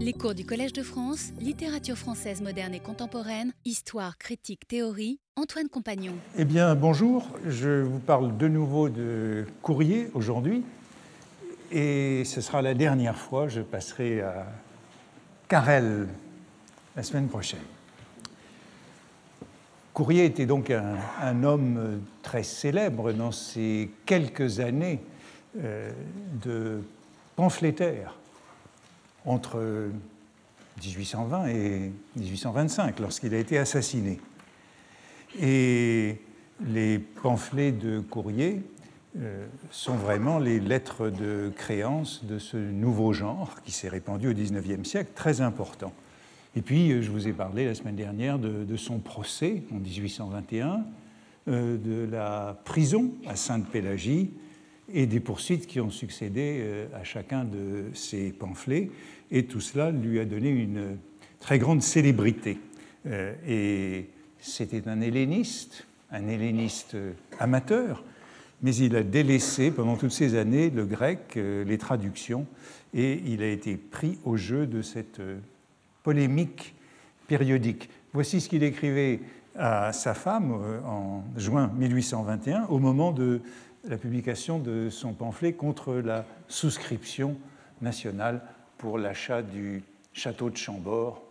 Les cours du Collège de France, littérature française moderne et contemporaine, histoire, critique, théorie, Antoine Compagnon. Eh bien, bonjour, je vous parle de nouveau de courrier aujourd'hui, et ce sera la dernière fois, je passerai à Carrel la semaine prochaine. Courrier était donc un, homme très célèbre dans ces quelques années euh, de pamphlétaire entre 1820 et 1825, lorsqu'il a été assassiné. Et les pamphlets de courrier euh, sont vraiment les lettres de créance de ce nouveau genre qui s'est répandu au XIXe siècle, très important. Et puis, euh, je vous ai parlé la semaine dernière de, son procès en 1821, euh, de la prison à Sainte-Pélagie et des poursuites qui ont succédé à chacun de ces pamphlets et tout cela lui a donné une très grande célébrité. Euh, et c'était un helléniste, un helléniste amateur, mais il a délaissé pendant toutes ces années le grec, euh, les traductions, et il a été pris au jeu de cette euh, polémique périodique. Voici ce qu'il écrivait à sa femme en juin 1821, au moment de la publication de son pamphlet contre la souscription nationale pour l'achat du château de Chambord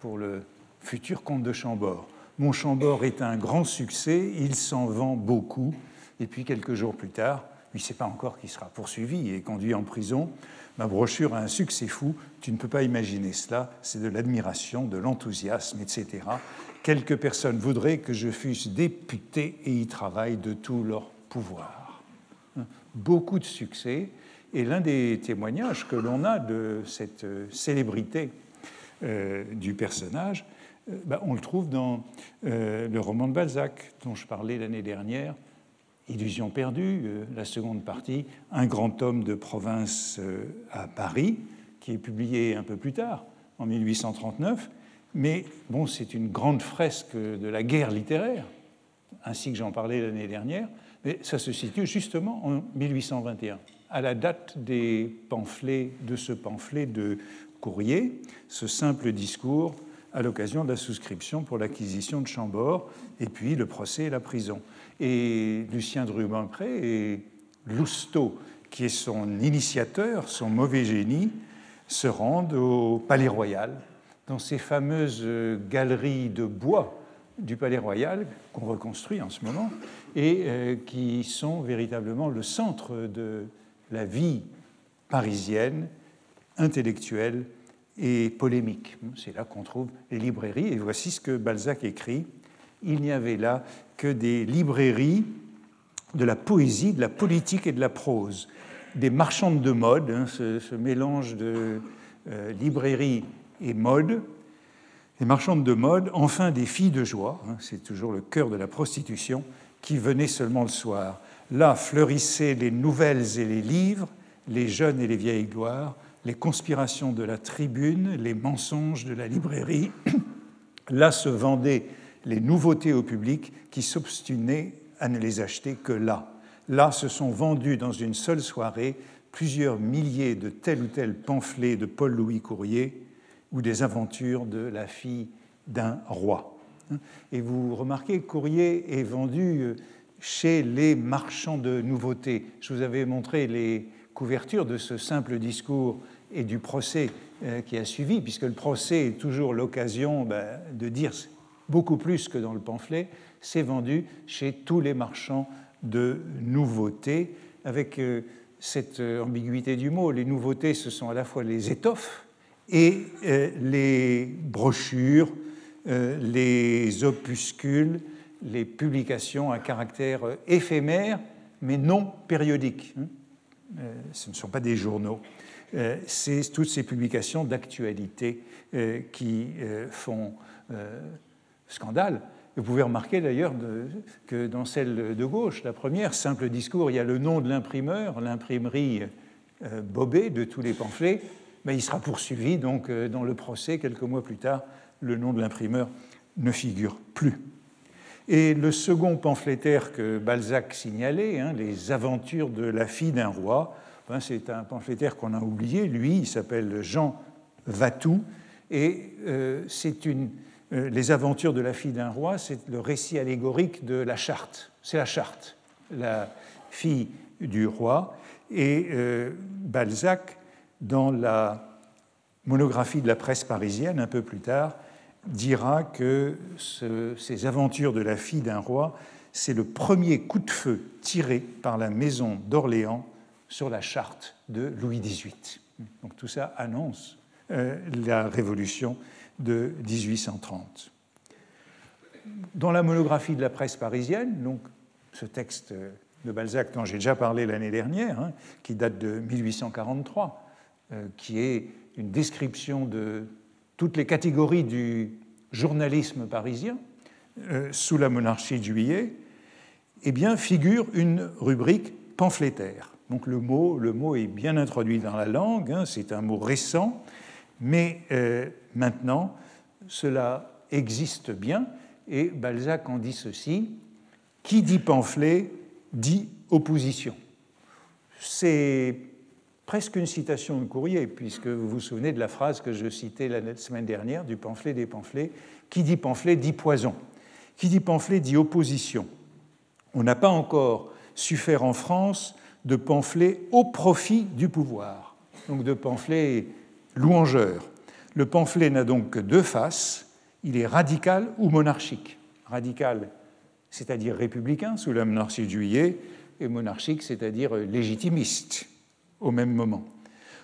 pour le futur comte de Chambord. Mon Chambord est un grand succès, il s'en vend beaucoup, et puis quelques jours plus tard, il ne sait pas encore qui sera poursuivi et conduit en prison. Ma brochure a un succès fou, tu ne peux pas imaginer cela, c'est de l'admiration, de l'enthousiasme, etc. Quelques personnes voudraient que je fusse député et y travaille de tout leur pouvoir. Beaucoup de succès, et l'un des témoignages que l'on a de cette euh, célébrité euh, du personnage, euh, bah, on le trouve dans le roman de Balzac dont je parlais l'année dernière, Illusion perdue, la seconde partie, Un grand homme de province à Paris, qui est publié un peu plus tard, en 1839. Mais bon, c'est une grande fresque de la guerre littéraire, ainsi que j'en parlais l'année dernière, mais ça se situe justement en 1821 à la date des pamphlets, de ce pamphlet de courrier, ce simple discours à l'occasion de la souscription pour l'acquisition de Chambord, et puis le procès et la prison. Et Lucien de Rubempré et Lousteau, qui est son initiateur, son mauvais génie, se rendent au Palais Royal, dans ces fameuses galeries de bois du Palais Royal, qu'on reconstruit en ce moment, et euh, qui sont véritablement le centre de la vie parisienne, intellectuelle et polémique. C'est là qu'on trouve les librairies. Et voici ce que Balzac écrit. Il n'y avait là que des librairies de la poésie, de la politique et de la prose. Des marchandes de mode, hein, ce, mélange de euh, librairie et mode, des marchandes de mode, enfin des filles de joie, hein, c'est toujours le cœur de la prostitution, qui venaient seulement le soir. Là fleurissaient les nouvelles et les livres, les jeunes et les vieilles gloires, les conspirations de la tribune, les mensonges de la librairie. Là se vendaient les nouveautés au public qui s'obstinaient à ne les acheter que là. Là se sont vendus dans une seule soirée plusieurs milliers de tel ou tel pamphlet de Paul-Louis Courrier ou des aventures de la fille d'un roi. Et vous remarquez, Courrier est vendu euh, chez les marchands de nouveautés. Je vous avais montré les couvertures de ce simple discours et du procès euh, qui a suivi, puisque le procès est toujours l'occasion ben, de dire beaucoup plus que dans le pamphlet, c'est vendu chez tous les marchands de nouveautés, avec euh, cette ambiguïté du mot. Les nouveautés, ce sont à la fois les étoffes et les brochures, les opuscules, les publications à caractère éphémère, mais non périodique. Hein. Euh, ce ne sont pas des journaux. Euh, c'est toutes ces publications d'actualité euh, qui font scandale. Vous pouvez remarquer d'ailleurs que dans celle de gauche, la première, simple discours, il y a le nom de l'imprimeur, l'imprimerie Bobet de tous les pamphlets, mais il sera poursuivi donc dans le procès quelques mois plus tard. Le nom de l'imprimeur ne figure plus. Et le second pamphlétaire que Balzac signalait, hein, Les aventures de la fille d'un roi, ben, c'est un pamphlétaire qu'on a oublié. Lui, il s'appelle Jean Vatou, et c'est une les aventures de la fille d'un roi, c'est le récit allégorique de la charte. C'est la charte, la fille du roi. Et Balzac, dans la monographie de la presse parisienne, un peu plus tard, dira que ces aventures de la fille d'un roi, c'est le premier coup de feu tiré par la maison d'Orléans sur la charte de Louis XVIII. Donc tout ça annonce euh, la révolution de 1830. Dans la monographie de la presse parisienne, donc ce texte de Balzac dont j'ai déjà parlé l'année dernière, hein, qui date de 1843, euh, qui est une description de toutes les catégories du journalisme parisien euh, sous la monarchie de Juillet, eh bien, figure une rubrique pamphlétaire. Donc le mot, le mot est bien introduit dans la langue, hein, c'est un mot récent, mais euh, maintenant cela existe bien, et Balzac en dit ceci, qui dit pamphlet dit opposition. C'est presque une citation de courrier, puisque vous vous souvenez de la phrase que je citais la semaine dernière du pamphlet des pamphlets. Qui dit pamphlet dit poison. Qui dit pamphlet dit opposition. On n'a pas encore su faire en France de pamphlets au profit du pouvoir, donc de pamphlets louangeurs. Le pamphlet n'a donc que deux faces, il est radical ou monarchique. Radical, c'est-à-dire républicain sous la monarchie de juillet, et monarchique, c'est-à-dire légitimiste au même moment.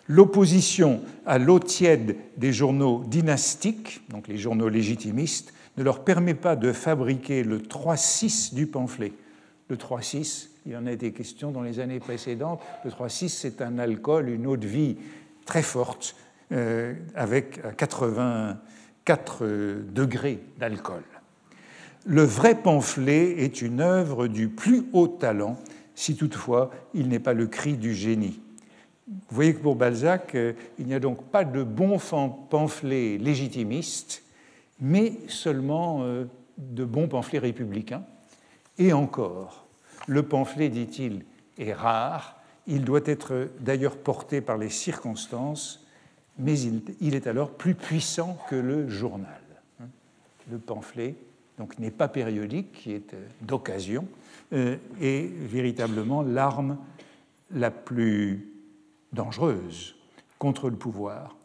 L'opposition à l'eau tiède des journaux dynastiques, donc les journaux légitimistes, ne leur permet pas de fabriquer le 3-6 du pamphlet. Le 3-6, il en a été question dans les années précédentes. Le 3-6, c'est un alcool, une eau de vie très forte, euh, avec 84 degrés d'alcool. Le vrai pamphlet est une œuvre du plus haut talent, si toutefois il n'est pas le cri du génie. Vous voyez que pour Balzac, euh, il n'y a donc pas de bons pamphlets légitimistes, mais seulement euh, de bons pamphlets républicains. Et encore, le pamphlet, dit-il, est rare, il doit être d'ailleurs porté par les circonstances, mais il est alors plus puissant que le journal. Le pamphlet donc n'est pas périodique, qui est euh, d'occasion, est véritablement l'arme la plus dangereuse contre le pouvoir.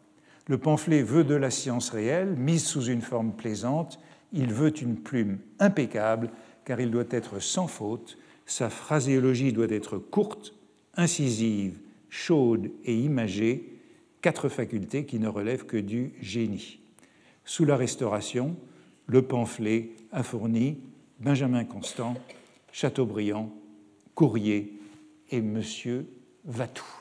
Le pamphlet veut de la science réelle, mise sous une forme plaisante, il veut une plume impeccable, car il doit être sans faute, sa phraséologie doit être courte, incisive, chaude et imagée, quatre facultés qui ne relèvent que du génie. Sous la Restauration, le pamphlet a fourni Benjamin Constant, Chateaubriand, Courrier et Monsieur Vatou.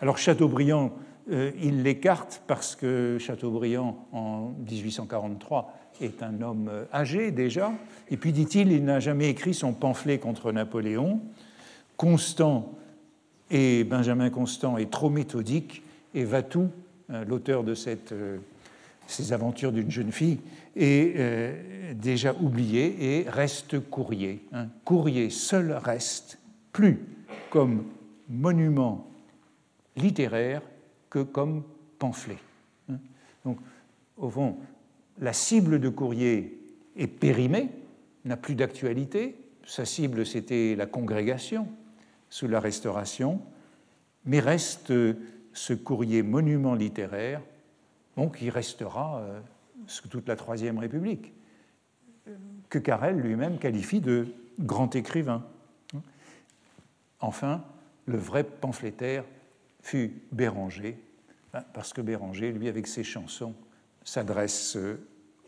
Alors Chateaubriand, euh, il l'écarte parce que Chateaubriand, en 1843, est un homme euh, âgé déjà, et puis dit-il, il n'a jamais écrit son pamphlet contre Napoléon. Constant et Benjamin Constant est trop méthodique, et Vatou, euh, l'auteur de ces aventures d'une jeune fille, est déjà oublié et reste courrier. Un Courrier seul reste, plus comme monument littéraire que comme pamphlet. Hein. Donc, au fond, la cible de Courrier est périmée, n'a plus d'actualité. Sa cible, c'était la congrégation sous la Restauration, mais reste ce courrier monument littéraire, donc qui restera euh, sous toute la Troisième République, que Carrel lui-même qualifie de grand écrivain. Enfin, le vrai pamphlétaire fut Béranger, hein, parce que Béranger, lui, avec ses chansons, s'adresse euh,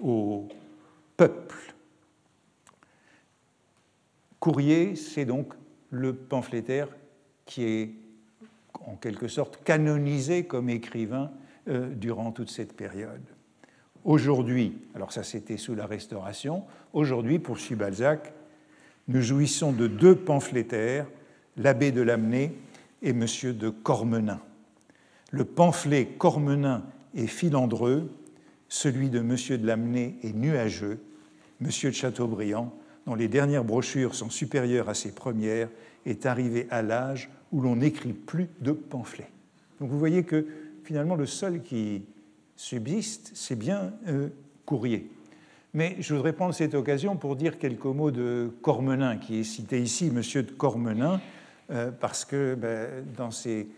au peuple. Courrier, c'est donc le pamphlétaire qui est en quelque sorte canonisé comme écrivain euh, durant toute cette période. Aujourd'hui, alors ça c'était sous la Restauration, aujourd'hui, poursuit Balzac, nous jouissons de deux pamphlétaires, l'abbé de Lamennais et M. de Cormenin. Le pamphlet Cormenin est filandreux, celui de M. de Lamennais est nuageux, M. de Chateaubriand, dont les dernières brochures sont supérieures à ses premières, est arrivé à l'âge où l'on n'écrit plus de pamphlets. Donc vous voyez que finalement le seul qui subsiste, c'est bien Courrier. Mais je voudrais prendre cette occasion pour dire quelques mots de Cormenin, qui est cité ici, Monsieur de Cormenin, parce que ben, dans ces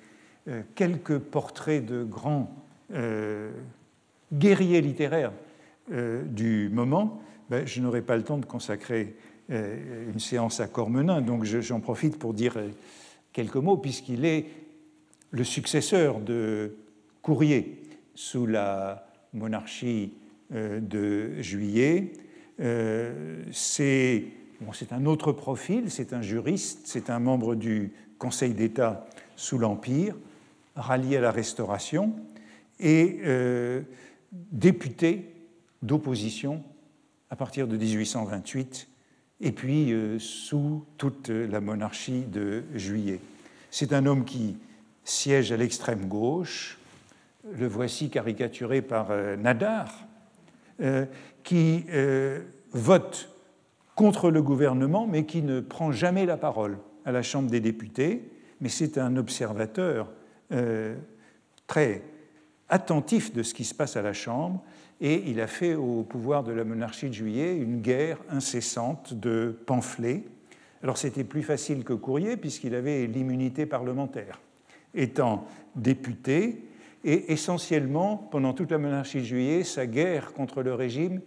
quelques portraits de grands guerriers littéraires du moment, ben, je n'aurai pas le temps de consacrer une séance à Cormenin, donc j'en profite pour dire quelques mots, puisqu'il est le successeur de Courrier sous la monarchie euh, de Juillet. C'est un autre profil, c'est un juriste, c'est un membre du Conseil d'État sous l'Empire, rallié à la Restauration, et euh, député d'opposition à partir de 1828 et puis euh, sous toute la monarchie de Juillet. C'est un homme qui siège à l'extrême gauche, le voici caricaturé par euh, Nadar, qui vote contre le gouvernement mais qui ne prend jamais la parole à la Chambre des députés, mais c'est un observateur très attentif de ce qui se passe à la Chambre et il a fait au pouvoir de la monarchie de Juillet une guerre incessante de pamphlets. Alors c'était plus facile que Courrier puisqu'il avait l'immunité parlementaire. Étant député, et essentiellement, pendant toute la monarchie de Juillet, sa guerre contre le régime,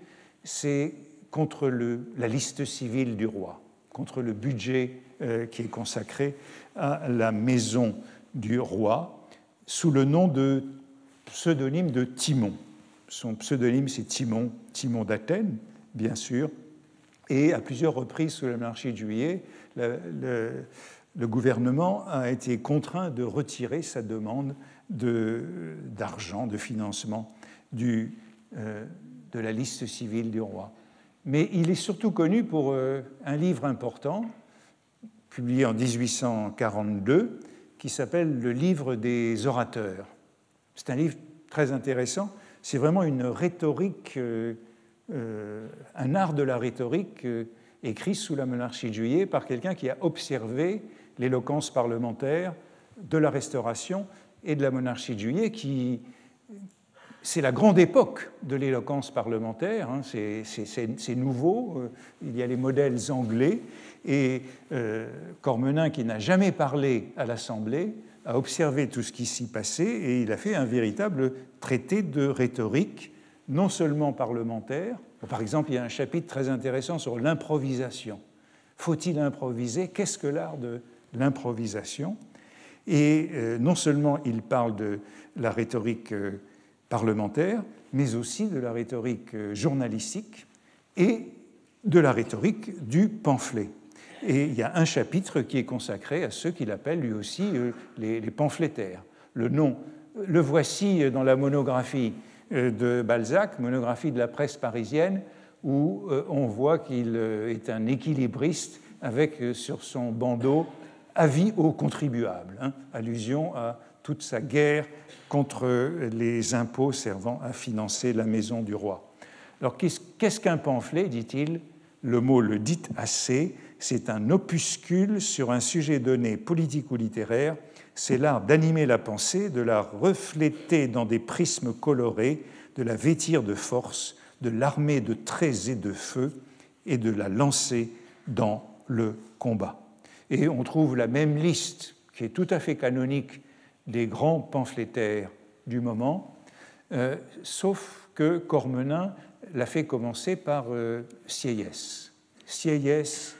c'est contre la liste civile du roi, contre le budget euh, qui est consacré à la maison du roi, sous le nom de pseudonyme de Timon. Son pseudonyme, c'est Timon, Timon d'Athènes, bien sûr. Et à plusieurs reprises sous la monarchie de Juillet, le, gouvernement a été contraint de retirer sa demande d'argent, de, financement euh, de la liste civile du roi. Mais il est surtout connu pour euh, un livre important, publié en 1842, qui s'appelle Le livre des orateurs. C'est un livre très intéressant c'est vraiment une rhétorique, euh, euh, un art de la rhétorique écrit sous la monarchie de Juillet par quelqu'un qui a observé l'éloquence parlementaire de la Restauration et de la monarchie de Juillet, qui c'est la grande époque de l'éloquence parlementaire, hein, c'est nouveau, il y a les modèles anglais, et Cormenin, qui n'a jamais parlé à l'Assemblée, a observé tout ce qui s'y passait et il a fait un véritable traité de rhétorique, non seulement parlementaire. Par exemple, il y a un chapitre très intéressant sur l'improvisation. Faut-il improviser? Qu'est-ce que l'art de l'improvisation? Et euh, non seulement il parle de la rhétorique euh, parlementaire, mais aussi de la rhétorique euh, journalistique et de la rhétorique du pamphlet. Et il y a un chapitre qui est consacré à ceux qu'il appelle lui aussi euh, les, pamphlétaires. Le nom, le voici dans la monographie euh, de Balzac, monographie de la presse parisienne, où euh, on voit qu'il est un équilibriste avec sur son bandeau avis aux contribuables, hein, allusion à toute sa guerre contre les impôts servant à financer la maison du roi. Alors qu'est-ce qu'un pamphlet, dit-il? Le mot le dit assez, c'est un opuscule sur un sujet donné, politique ou littéraire. C'est l'art d'animer la pensée, de la refléter dans des prismes colorés, de la vêtir de force, de l'armer de traits et de feu, et de la lancer dans le combat. Et on trouve la même liste, qui est tout à fait canonique, des grands pamphlétaires du moment, euh, sauf que Cormenin l'a fait commencer par euh, Sieyès. Sieyès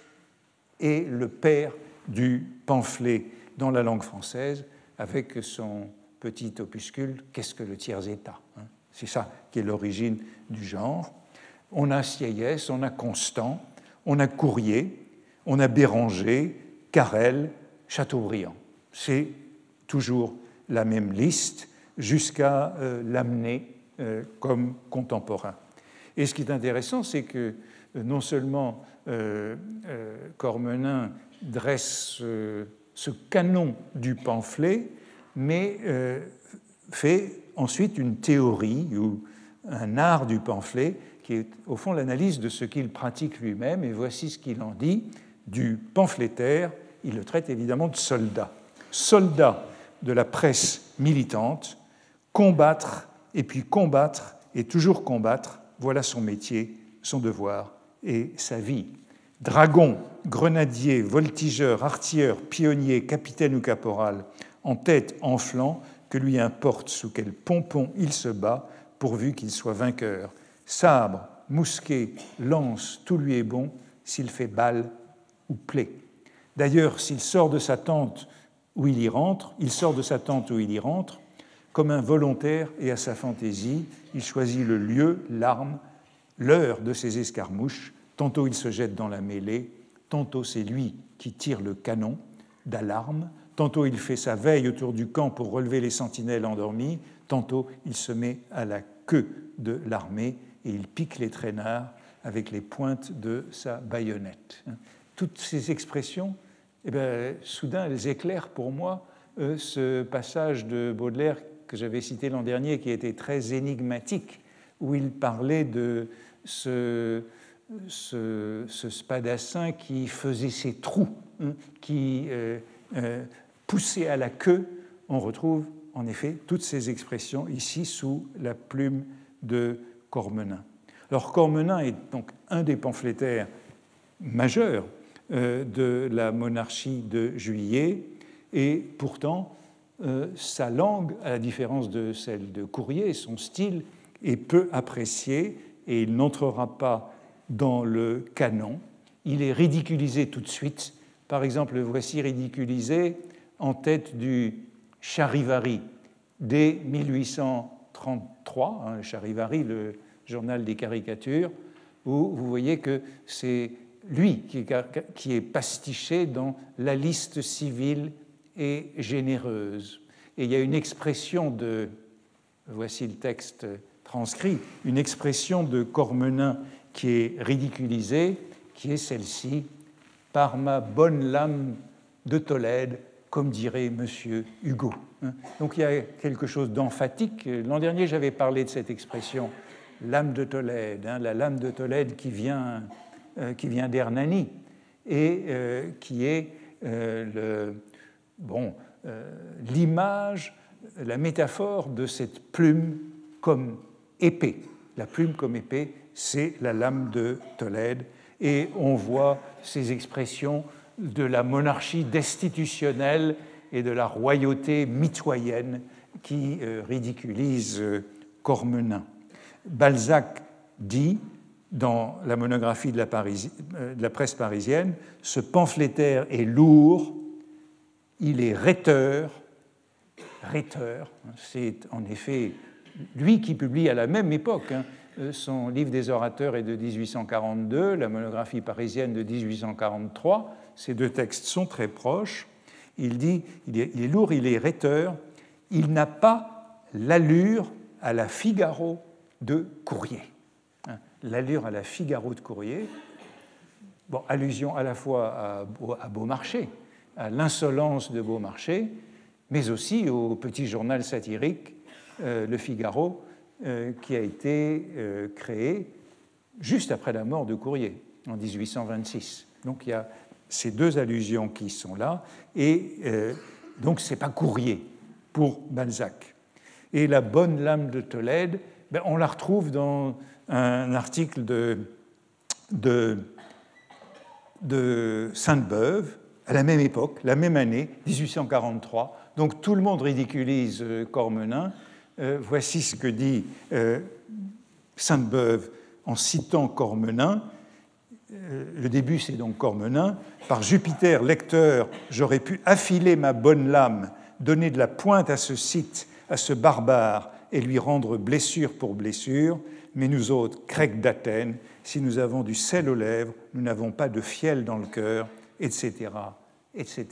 est le père du pamphlet dans la langue française avec son petit opuscule Qu'est-ce que le tiers-État hein C'est ça qui est l'origine du genre. On a Sieyès, on a Constant, on a Courrier, on a Béranger, Carrel, Chateaubriand. Toujours la même liste jusqu'à euh, l'amener euh, comme contemporain. Et ce qui est intéressant, c'est que euh, non seulement Cormenin dresse ce canon du pamphlet, mais fait ensuite une théorie ou un art du pamphlet qui est au fond l'analyse de ce qu'il pratique lui-même. Et voici ce qu'il en dit du pamphlétaire. Il le traite évidemment de soldat. Soldat de la presse militante, combattre et puis combattre et toujours combattre, voilà son métier, son devoir et sa vie. Dragon, grenadier, voltigeur, artilleur, pionnier, capitaine ou caporal, en tête, en flanc, que lui importe sous quel pompon il se bat, pourvu qu'il soit vainqueur. Sabre, mousquet, lance, tout lui est bon, s'il fait balle ou plaie. D'ailleurs, s'il sort de sa tente où il y rentre, il sort de sa tente où il y rentre, comme un volontaire et à sa fantaisie, il choisit le lieu, l'arme, l'heure de ses escarmouches, tantôt il se jette dans la mêlée, tantôt c'est lui qui tire le canon d'alarme, tantôt il fait sa veille autour du camp pour relever les sentinelles endormies, tantôt il se met à la queue de l'armée et il pique les traînards avec les pointes de sa baïonnette. Toutes ces expressions, eh bien, soudain, elles éclairent pour moi euh, ce passage de Baudelaire que j'avais cité l'an dernier, qui était très énigmatique, où il parlait de ce, spadassin qui faisait ses trous, hein, qui euh, euh, poussait à la queue. On retrouve en effet toutes ces expressions ici sous la plume de Cormenin. Alors Cormenin est donc un des pamphlétaires majeurs de la monarchie de Juillet, et pourtant euh, sa langue, à la différence de celle de Courrier, son style est peu apprécié et il n'entrera pas dans le canon. Il est ridiculisé tout de suite. Par exemple, voici ridiculisé en tête du Charivari dès 1833, hein, Charivari, le journal des caricatures, où vous voyez que c'est lui qui est pastiché dans la liste civile et généreuse. Et il y a une expression de, voici le texte transcrit, une expression de Cormenin qui est ridiculisée, qui est celle-ci, par ma bonne lame de Tolède, comme dirait Monsieur Hugo. Hein? Donc il y a quelque chose d'emphatique. L'an dernier, j'avais parlé de cette expression, lame de Tolède, hein, la lame de Tolède qui vient, qui vient d'Hernani et euh, qui est euh, bon, l'image, la métaphore de cette plume comme épée. La plume comme épée, c'est la lame de Tolède. Et on voit ces expressions de la monarchie destitutionnelle et de la royauté mitoyenne qui euh, ridiculise euh, Cormenin. Balzac dit, dans la monographie de la, euh, de la presse parisienne, ce pamphlétaire est lourd, il est rhéteur. Rhéteur, c'est en effet lui qui publie à la même époque hein, son livre des orateurs est de 1842, la monographie parisienne de 1843. Ces deux textes sont très proches. Il dit il est, lourd, il est rhéteur, il n'a pas l'allure à la Figaro de Courrier. L'allure à la Figaro de Courrier, bon, allusion à la fois à, Beaumarchais, à l'insolence de Beaumarchais, mais aussi au petit journal satirique euh, Le Figaro, euh, qui a été euh, créé juste après la mort de Courrier, en 1826. Donc il y a ces deux allusions qui sont là, et donc ce n'est pas Courrier pour Balzac. Et la bonne lame de Tolède, ben, on la retrouve dans un article de, Sainte-Beuve, à la même époque, la même année, 1843. Donc tout le monde ridiculise euh, Cormenin. Euh, voici ce que dit Sainte-Beuve en citant Cormenin. Euh, le début, c'est donc Cormenin. Par Jupiter, lecteur, j'aurais pu affiler ma bonne lame, donner de la pointe à ce site, à ce barbare, et lui rendre blessure pour blessure. Mais nous autres, crecs d'Athènes, si nous avons du sel aux lèvres, nous n'avons pas de fiel dans le cœur, etc., etc.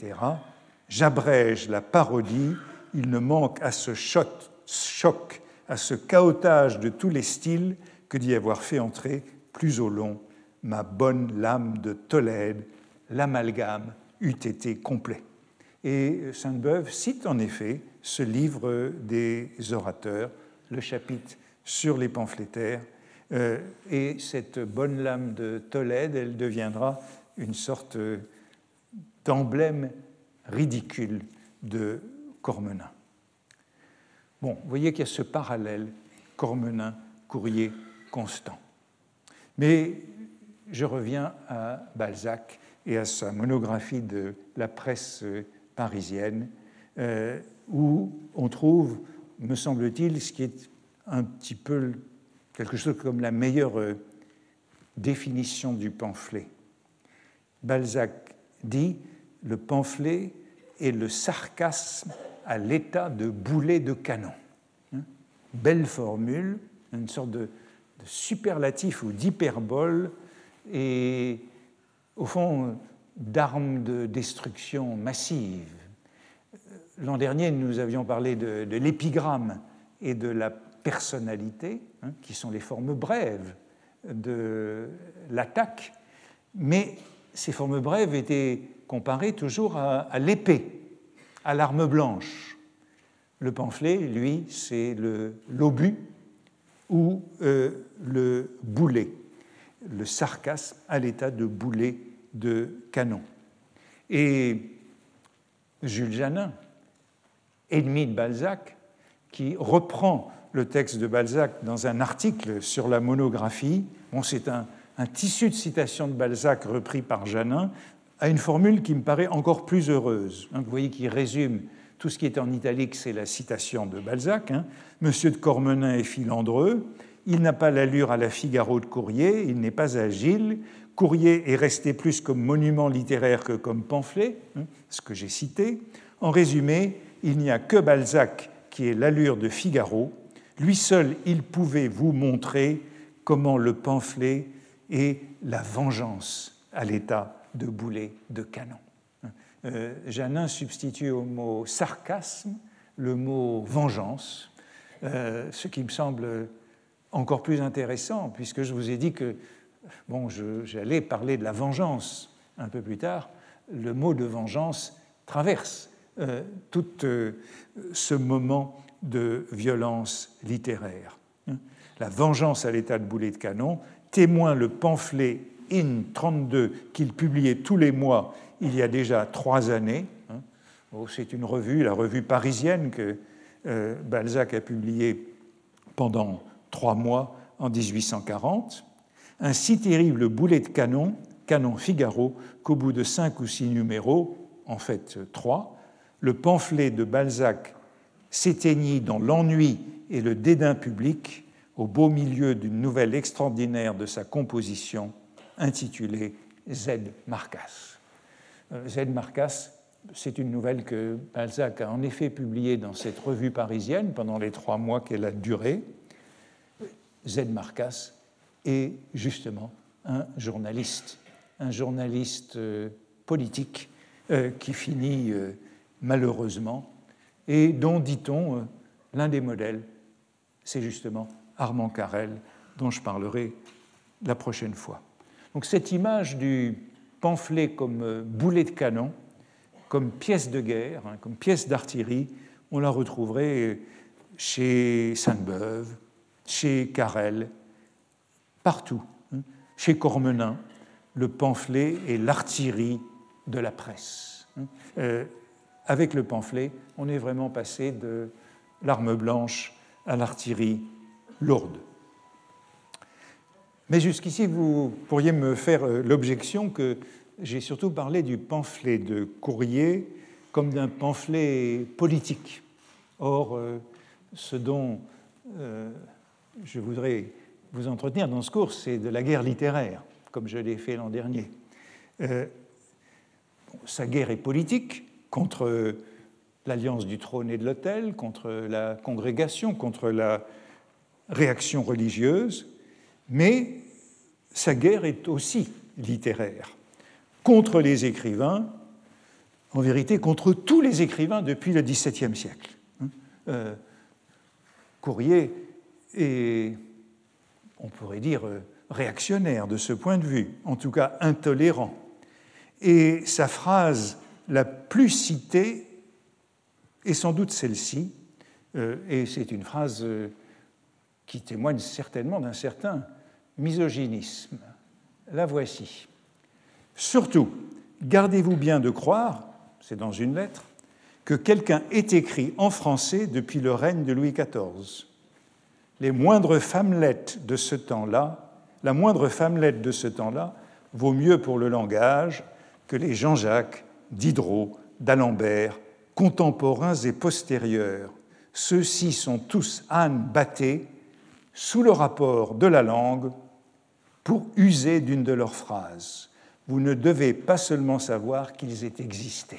J'abrège la parodie, il ne manque à ce choc, choc, à ce chaotage de tous les styles que d'y avoir fait entrer plus au long ma bonne lame de Tolède, l'amalgame eût été complet. Et Sainte-Beuve cite en effet ce livre des orateurs, le chapitre sur les pamphlétaires, euh, et cette bonne lame de Tolède, elle deviendra une sorte d'emblème ridicule de Cormenin. Bon, vous voyez qu'il y a ce parallèle Cormenin, Courrier, Constant. Mais je reviens à Balzac et à sa monographie de la presse parisienne, euh, où on trouve, me semble-t-il, ce qui est un petit peu quelque chose comme la meilleure euh, définition du pamphlet. Balzac dit le pamphlet est le sarcasme à l'état de boulet de canon. Hein? Belle formule, une sorte de, superlatif ou d'hyperbole et au fond d'armes de destruction massive. L'an dernier, nous avions parlé de, l'épigramme et de la personnalité, hein, qui sont les formes brèves de l'attaque, mais ces formes brèves étaient comparées toujours à, l'épée, à l'arme blanche. Le pamphlet, lui, c'est l'obus ou euh, le boulet, le sarcasme à l'état de boulet de canon. Et Jules Janin, ennemi de Balzac, qui reprend le texte de Balzac dans un article sur la monographie, bon, c'est un, tissu de citations de Balzac repris par Janin, a une formule qui me paraît encore plus heureuse. Hein, vous voyez qu'il résume tout ce qui est en italique, c'est la citation de Balzac. Hein. Monsieur de Cormenin est filandreux, il n'a pas l'allure à la Figaro de Courrier, il n'est pas agile, Courrier est resté plus comme monument littéraire que comme pamphlet, hein, ce que j'ai cité. En résumé, il n'y a que Balzac qui ait l'allure de Figaro. Lui seul, il pouvait vous montrer comment le pamphlet est la vengeance à l'état de boulet de canon. Euh, Janin substitue au mot sarcasme le mot vengeance, euh, ce qui me semble encore plus intéressant, puisque je vous ai dit que j'allais parler de la vengeance un peu plus tard. Le mot de vengeance traverse euh, tout euh, ce moment de violence littéraire. La vengeance à l'état de boulet de canon témoin le pamphlet In 32 qu'il publiait tous les mois il y a déjà trois années. Oh, c'est une revue, la revue parisienne que euh, Balzac a publiée pendant trois mois en 1840. Un si terrible boulet de canon, canon Figaro, qu'au bout de cinq ou six numéros, en fait trois, le pamphlet de Balzac s'éteignit dans l'ennui et le dédain public au beau milieu d'une nouvelle extraordinaire de sa composition intitulée Z. Marcas. Euh, Z. Marcas, c'est une nouvelle que Balzac a en effet publiée dans cette revue parisienne pendant les trois mois qu'elle a duré. Z. Marcas est justement un journaliste, un journaliste euh, politique euh, qui finit malheureusement, et dont, dit-on, euh, l'un des modèles, c'est justement Armand Carrel, dont je parlerai la prochaine fois. Donc cette image du pamphlet comme euh, boulet de canon, comme pièce de guerre, hein, comme pièce d'artillerie, on la retrouverait chez Sainte-Beuve, chez Carrel, partout, hein. chez Cormenin, le pamphlet et l'artillerie de la presse. Avec le pamphlet, on est vraiment passé de l'arme blanche à l'artillerie lourde. Mais jusqu'ici, vous pourriez me faire euh, l'objection que j'ai surtout parlé du pamphlet de courrier comme d'un pamphlet politique. Or, euh, ce dont euh, je voudrais vous entretenir dans ce cours, c'est de la guerre littéraire, comme je l'ai fait l'an dernier. sa guerre est politique, contre l'alliance du trône et de l'autel, contre la congrégation, contre la réaction religieuse, mais sa guerre est aussi littéraire, contre les écrivains, en vérité contre tous les écrivains depuis le XVIIe siècle. Euh, Courrier est, on pourrait dire, réactionnaire de ce point de vue, en tout cas intolérant. Et sa phrase la plus citée est sans doute celle-ci, euh, et c'est une phrase euh, qui témoigne certainement d'un certain misogynisme. La voici. Surtout, gardez-vous bien de croire, c'est dans une lettre, que quelqu'un ait écrit en français depuis le règne de Louis XIV. les moindres femmelettes de ce temps-là, la moindre femmelette de ce temps-là vaut mieux pour le langage que les Jean-Jacques, Diderot, d'Alembert, contemporains et postérieurs. Ceux-ci sont tous ânes battés sous le rapport de la langue pour user d'une de leurs phrases. Vous ne devez pas seulement savoir qu'ils aient existé.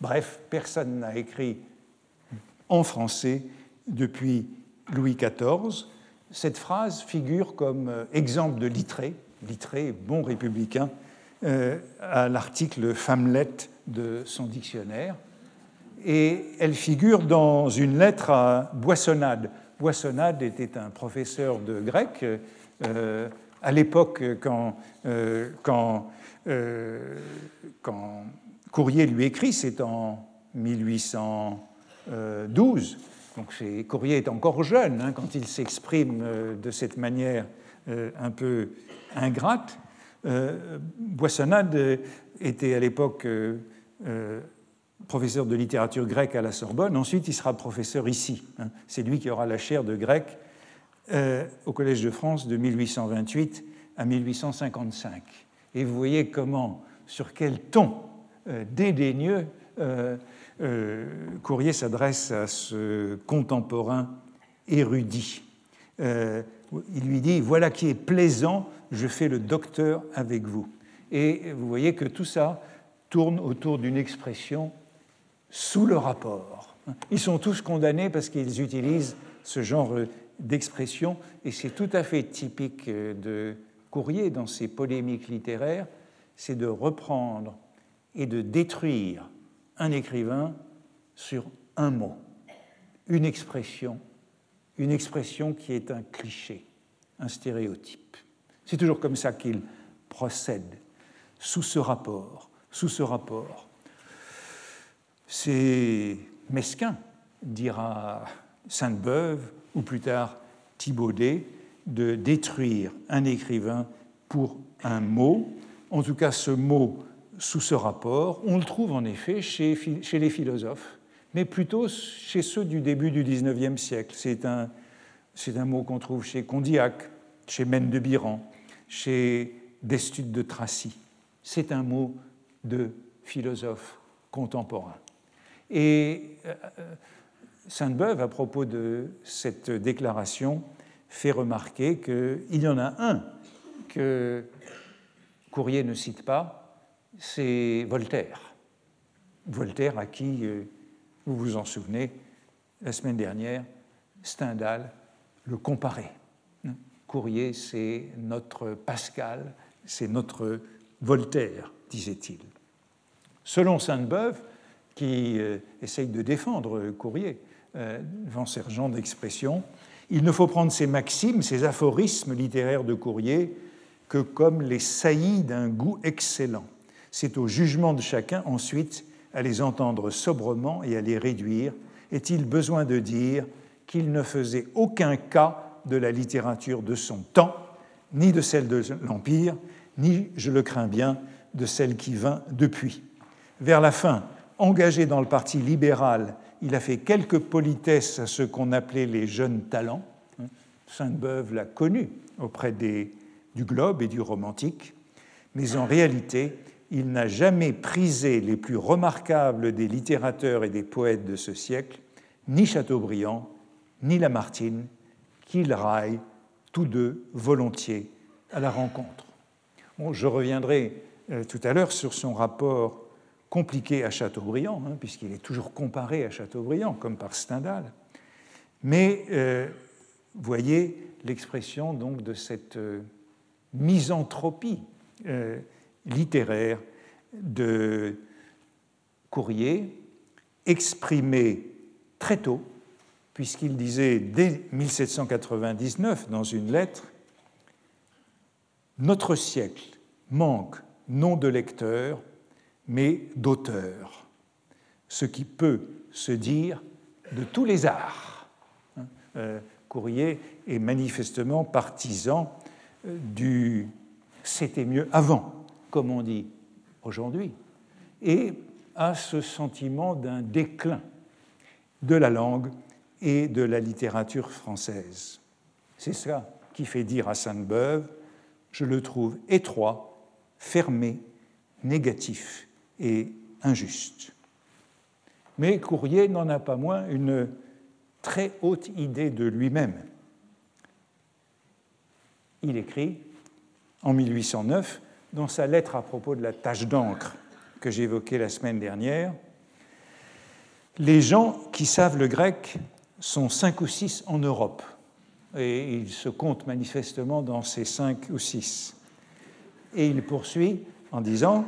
Bref, personne n'a écrit en français depuis Louis XIV. Cette phrase figure comme euh, exemple de Littré, Littré, bon républicain, à l'article Femmelette de son dictionnaire. Et elle figure dans une lettre à Boissonnade. Boissonnade était un professeur de grec. Euh, à l'époque, quand, quand, quand Courrier lui écrit, c'est en 1812. Donc Courrier est encore jeune hein, quand il s'exprime euh, de cette manière euh, un peu ingrate. Euh, Boissonnade était à l'époque professeur de littérature grecque à la Sorbonne. Ensuite, il sera professeur ici. Hein. C'est lui qui aura la chaire de grec au Collège de France de 1828 à 1855. Et vous voyez comment, sur quel ton euh, dédaigneux, euh, euh, Courrier s'adresse à ce contemporain érudit. Il lui dit Voilà qui est plaisant, je fais le docteur avec vous. Et vous voyez que tout ça tourne autour d'une expression sous le rapport. Ils sont tous condamnés parce qu'ils utilisent ce genre d'expression, et c'est tout à fait typique de Courrier dans ses polémiques littéraires, c'est de reprendre et de détruire un écrivain sur un mot, une expression, une expression qui est un cliché, un stéréotype. C'est toujours comme ça qu'il procède, sous ce rapport, sous ce rapport. C'est mesquin, dira Sainte-Beuve, ou plus tard Thibaudet, de détruire un écrivain pour un mot. En tout cas, ce mot sous ce rapport, on le trouve en effet chez, les philosophes, mais plutôt chez ceux du début du XIXe siècle. C'est un, un mot qu'on trouve chez Condillac, chez Mène de Biran, chez Destude de Tracy. C'est un mot de philosophe contemporain. Et euh, Sainte-Beuve, à propos de cette déclaration, fait remarquer qu'il y en a un que Courrier ne cite pas, c'est Voltaire. Voltaire à qui, euh, vous vous en souvenez, la semaine dernière, Stendhal le comparait. Courrier, c'est notre Pascal, c'est notre Voltaire, disait-il. Selon Sainte-Beuve, qui euh, essaye de défendre Courrier euh, devant ce genre d'expression, il ne faut prendre ces maximes, ces aphorismes littéraires de Courrier que comme les saillies d'un goût excellent c'est au jugement de chacun ensuite à les entendre sobrement et à les réduire. Est-il besoin de dire qu'il ne faisait aucun cas de la littérature de son temps, ni de celle de l'Empire, ni, je le crains bien, de celle qui vint depuis? Vers la fin, engagé dans le parti libéral, il a fait quelques politesses à ce qu'on appelait les jeunes talents. Sainte-Beuve l'a connu auprès des, du Globe et du Romantique, mais en réalité, il n'a jamais prisé les plus remarquables des littérateurs et des poètes de ce siècle, ni Chateaubriand, ni Lamartine, qu'il raille tous deux volontiers à la rencontre. je reviendrai euh, tout à l'heure sur son rapport compliqué à Chateaubriand, hein, puisqu'il est toujours comparé à Chateaubriand, comme par Stendhal. Mais euh, voyez l'expression donc de cette euh, misanthropie littéraire de Courrier, exprimé très tôt, puisqu'il disait dès 1799 dans une lettre Notre siècle manque non de lecteurs, mais d'auteurs, ce qui peut se dire de tous les arts. Hein, euh, Courrier est manifestement partisan euh, du c'était mieux avant comme on dit aujourd'hui, et à ce sentiment d'un déclin de la langue et de la littérature française. C'est ça qui fait dire à Sainte-Beuve Je le trouve étroit, fermé, négatif et injuste. Mais Courrier n'en a pas moins une très haute idée de lui-même. Il écrit en 1809, dans sa lettre à propos de la tâche d'encre que j'évoquais la semaine dernière, les gens qui savent le grec sont cinq ou six en Europe, et il se compte manifestement dans ces cinq ou six. Et il poursuit en disant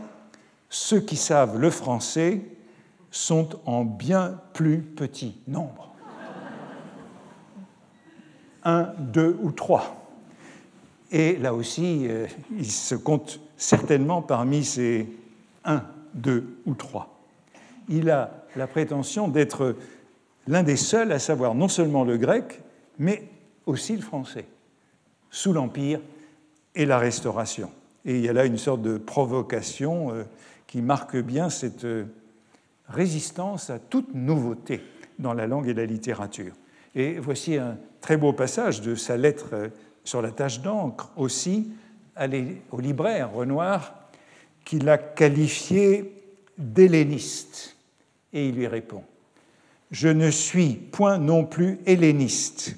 Ceux qui savent le français sont en bien plus petit nombre. Un, deux ou trois. Et là aussi, euh, il se compte certainement parmi ces un, deux ou trois. Il a la prétention d'être l'un des seuls à savoir non seulement le grec, mais aussi le français, sous l'Empire et la Restauration. Et il y a là une sorte de provocation euh, qui marque bien cette euh, résistance à toute nouveauté dans la langue et la littérature. Et voici un très beau passage de sa lettre sur la tâche d'encre aussi au libraire Renoir qui l'a qualifié d'helléniste. Et il lui répond Je ne suis point non plus helléniste,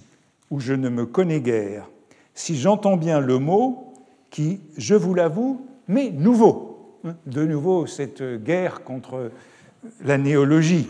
ou je ne me connais guère, si j'entends bien le mot qui, je vous l'avoue, m'est nouveau. De nouveau, cette guerre contre la néologie.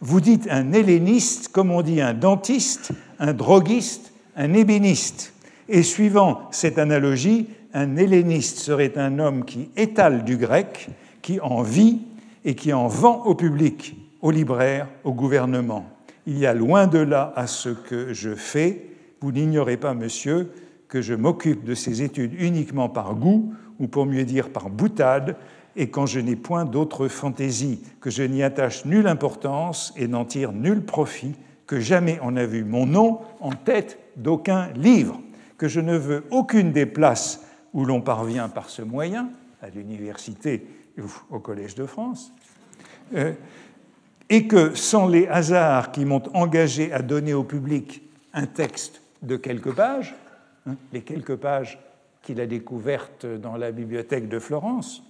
Vous dites un helléniste comme on dit un dentiste, un droguiste, un ébéniste. Et suivant cette analogie, un helléniste serait un homme qui étale du grec, qui en vit et qui en vend au public, aux libraires, au gouvernement. Il y a loin de là à ce que je fais. Vous n'ignorez pas, monsieur, que je m'occupe de ces études uniquement par goût, ou pour mieux dire par boutade, et quand je n'ai point d'autre fantaisie, que je n'y attache nulle importance et n'en tire nul profit, que jamais on n'a vu mon nom en tête d'aucun livre que je ne veux aucune des places où l'on parvient par ce moyen, à l'université ou au Collège de France, euh, et que sans les hasards qui m'ont engagé à donner au public un texte de quelques pages, hein, les quelques pages qu'il a découvertes dans la bibliothèque de Florence,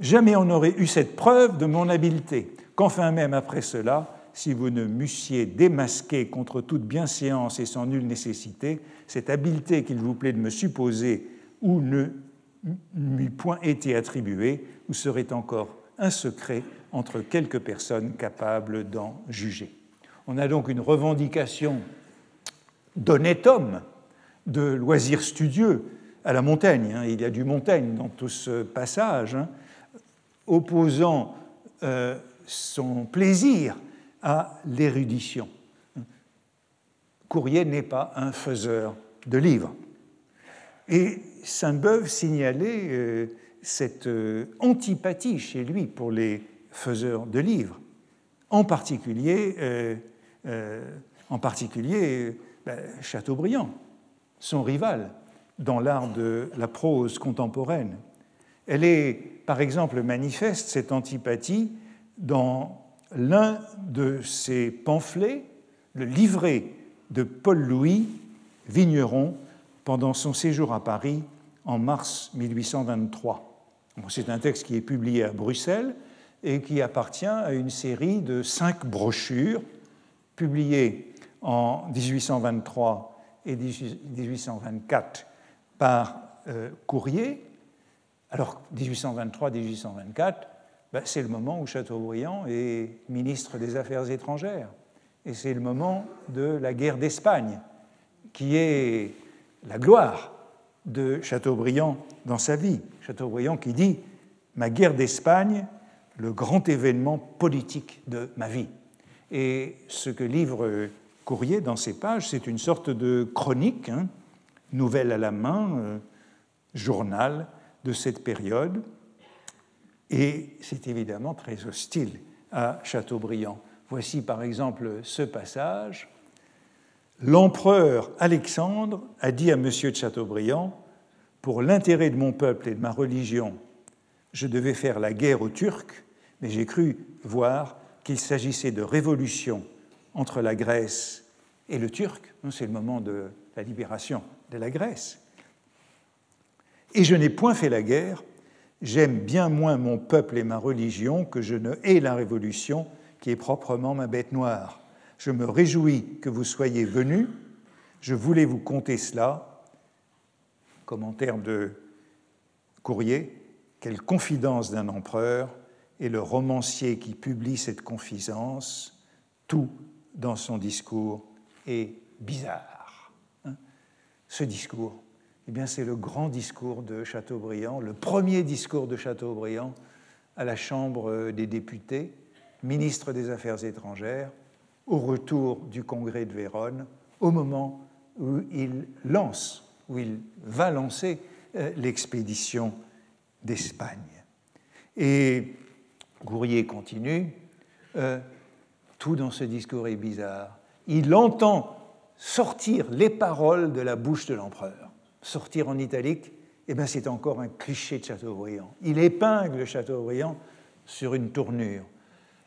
jamais on n'aurait eu cette preuve de mon habileté, qu'enfin même après cela, si vous ne m'eussiez démasqué contre toute bienséance et sans nulle nécessité, cette habileté qu'il vous plaît de me supposer ou ne m'eût point été attribuée, vous serait encore un secret entre quelques personnes capables d'en juger. On a donc une revendication d'honnête homme, de loisirs studieux à la Montaigne. Hein. Il y a du Montaigne dans tout ce passage, hein, opposant euh, son plaisir à l'érudition. Courrier n'est pas un faiseur de livres. Et Sainte-Beuve signalait euh, cette euh, antipathie chez lui pour les faiseurs de livres, en particulier, euh, ben, Chateaubriand, son rival dans l'art de la prose contemporaine. Elle est, par exemple, manifeste, cette antipathie, dans l'un de ses pamphlets, le livret de Paul-Louis Vigneron pendant son séjour à Paris en mars 1823. C'est un texte qui est publié à Bruxelles et qui appartient à une série de cinq brochures publiées en 1823 et 1824 par euh, Courrier. Alors 1823-1824, ben, c'est le moment où Chateaubriand est ministre des Affaires étrangères. Et c'est le moment de la guerre d'Espagne, qui est la gloire de Chateaubriand dans sa vie. Chateaubriand qui dit Ma guerre d'Espagne, le grand événement politique de ma vie. Et ce que livre Courrier dans ses pages, c'est une sorte de chronique, hein, nouvelle à la main, euh, journal de cette période, et c'est évidemment très hostile à Chateaubriand. Voici par exemple ce passage. L'empereur Alexandre a dit à M. de Chateaubriand, pour l'intérêt de mon peuple et de ma religion, je devais faire la guerre aux Turcs, mais j'ai cru voir qu'il s'agissait de révolution entre la Grèce et le Turc. C'est le moment de la libération de la Grèce. Et je n'ai point fait la guerre, j'aime bien moins mon peuple et ma religion que je ne hais la révolution qui est proprement ma bête noire. Je me réjouis que vous soyez venus, je voulais vous conter cela. Commentaire de courrier, quelle confidence d'un empereur, et le romancier qui publie cette confidence, tout dans son discours est bizarre. Hein. Ce discours, eh bien, c'est le grand discours de Chateaubriand, le premier discours de Chateaubriand à la Chambre des députés, ministre des Affaires étrangères, au retour du congrès de Vérone, au moment où il lance, où il va lancer euh, l'expédition d'Espagne. Et Gourrier continue, euh, tout dans ce discours est bizarre. Il entend sortir les paroles de la bouche de l'empereur. Sortir en italique, eh bien, c'est encore un cliché de Chateaubriand. Il épingle Chateaubriand sur une tournure.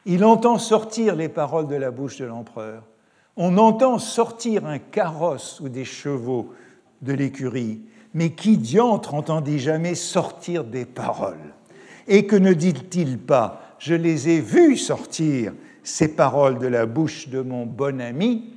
Il entend sortir les paroles de la bouche de l'empereur. On entend sortir un carrosse ou des chevaux de l'écurie. Mais qui diantre entendit jamais sortir des paroles? Et que ne dit-il pas? Je les ai vus sortir, ces paroles de la bouche de mon bon ami,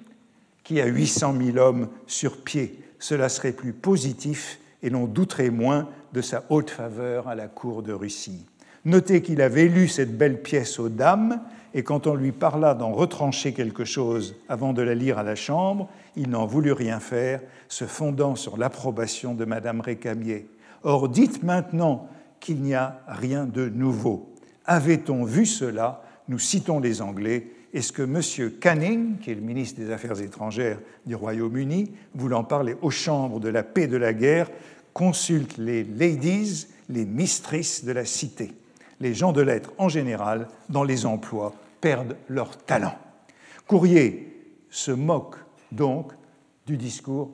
qui a 800 000 hommes sur pied. Cela serait plus positif et l'on douterait moins de sa haute faveur à la cour de Russie. Notez qu'il avait lu cette belle pièce aux dames, et quand on lui parla d'en retrancher quelque chose avant de la lire à la Chambre, il n'en voulut rien faire, se fondant sur l'approbation de Madame Récamier. Or, dites maintenant qu'il n'y a rien de nouveau. Avait-on vu cela Nous citons les Anglais. Est-ce que M. Canning, qui est le ministre des Affaires étrangères du Royaume-Uni, voulant parler aux chambres de la paix et de la guerre, consulte les ladies, les mistresses de la cité? Les gens de lettres en général, dans les emplois, perdent leur talent. Courrier se moque donc du discours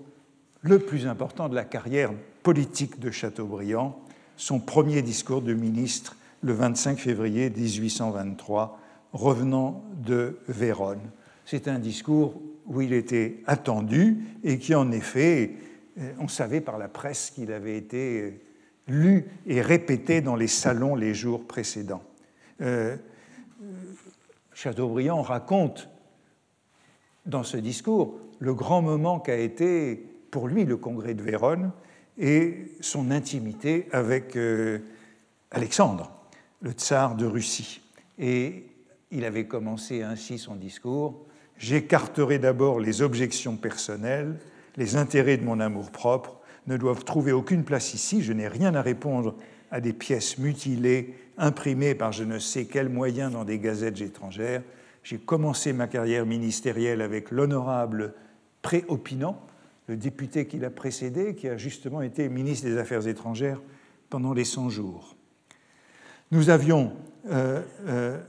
le plus important de la carrière politique de Chateaubriand, son premier discours de ministre le 25 février 1823, revenant de Vérone. C'est un discours où il était attendu et qui, en effet, on savait par la presse qu'il avait été lu et répété dans les salons les jours précédents. Euh, Chateaubriand raconte dans ce discours le grand moment qu'a été pour lui le congrès de Vérone et son intimité avec euh, Alexandre, le tsar de Russie. Et il avait commencé ainsi son discours J'écarterai d'abord les objections personnelles, les intérêts de mon amour-propre, ne doivent trouver aucune place ici. Je n'ai rien à répondre à des pièces mutilées, imprimées par je ne sais quel moyen dans des gazettes étrangères. J'ai commencé ma carrière ministérielle avec l'honorable Préopinant, le député qui l'a précédé, qui a justement été ministre des Affaires étrangères pendant les 100 jours. Nous avions, euh, euh,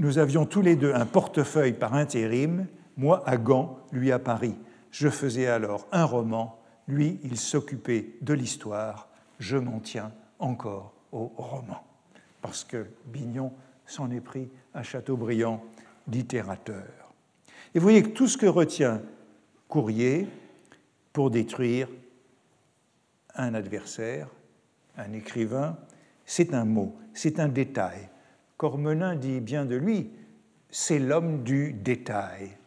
nous avions tous les deux un portefeuille par intérim, moi à Gand, lui à Paris. Je faisais alors un roman lui, il s'occupait de l'histoire, je m'en tiens encore au roman, parce que Bignon s'en est pris à Chateaubriand, littérateur. Et vous voyez que tout ce que retient Courrier pour détruire un adversaire, un écrivain, c'est un mot, c'est un détail. Cormelin dit bien de lui, c'est l'homme du détail.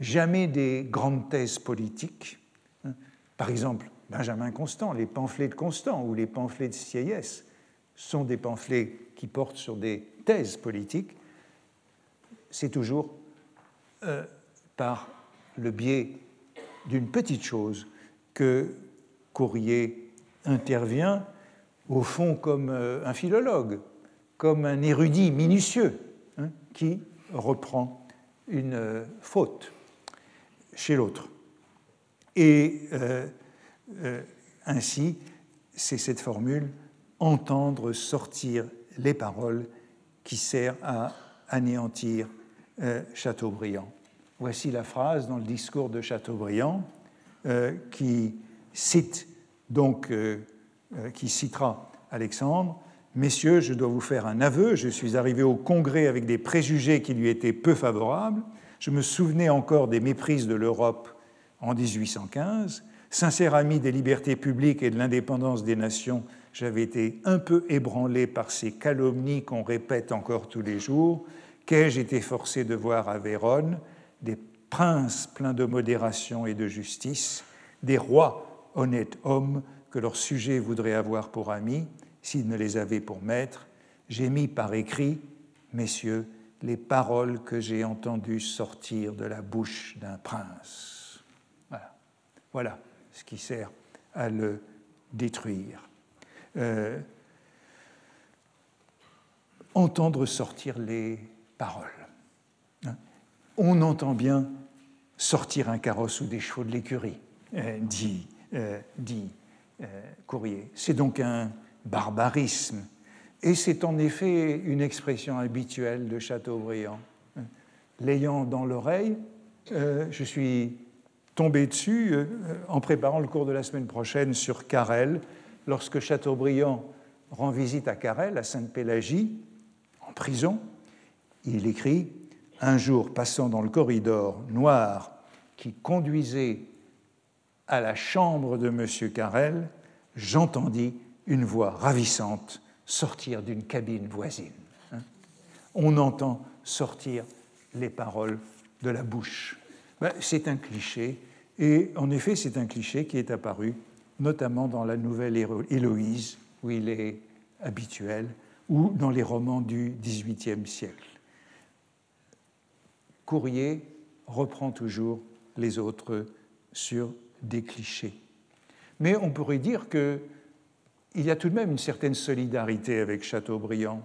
Jamais des grandes thèses politiques, par exemple, Benjamin Constant, les pamphlets de Constant ou les pamphlets de Sieyès sont des pamphlets qui portent sur des thèses politiques. C'est toujours euh, par le biais d'une petite chose que Courrier intervient, au fond comme euh, un philologue, comme un érudit minutieux hein, qui reprend une euh, faute chez l'autre. Et euh, euh, ainsi, c'est cette formule entendre sortir les paroles qui sert à anéantir Chateaubriand. Voici la phrase dans le discours de Chateaubriand qui cite donc qui citera Alexandre. Messieurs, je dois vous faire un aveu. Je suis arrivé au Congrès avec des préjugés qui lui étaient peu favorables. Je me souvenais encore des méprises de l'Europe en 1815. Sincère ami des libertés publiques et de l'indépendance des nations, j'avais été un peu ébranlé par ces calomnies qu'on répète encore tous les jours. Qu'ai-je été forcé de voir à Vérone? Des princes pleins de modération et de justice, des rois honnêtes hommes que leurs sujets voudraient avoir pour amis, s'ils ne les avaient pour maîtres. J'ai mis par écrit, messieurs, les paroles que j'ai entendues sortir de la bouche d'un prince. Voilà. ce qui sert à le détruire. Euh, entendre sortir les paroles. Hein? On entend bien sortir un carrosse ou des chevaux de l'écurie, euh, dit, euh, dit Courrier. C'est donc un barbarisme. Et c'est en effet une expression habituelle de Chateaubriand. L'ayant dans l'oreille, je suis tombé dessus en préparant le cours de la semaine prochaine sur Carrel, lorsque Chateaubriand rend visite à Carrel, à Sainte-Pélagie, en prison, il écrit Un jour, passant dans le corridor noir qui conduisait à la chambre de M. Carrel, j'entendis une voix ravissante sortir d'une cabine voisine. Hein. On entend sortir les paroles de la bouche. Ben, c'est un cliché, et en effet, c'est un cliché qui est apparu notamment dans la nouvelle Héloïse, où il est habituel, ou dans les romans du XVIIIe siècle. Courrier reprend toujours les autres sur des clichés. Mais on pourrait dire qu'il y a tout de même une certaine solidarité avec Chateaubriand.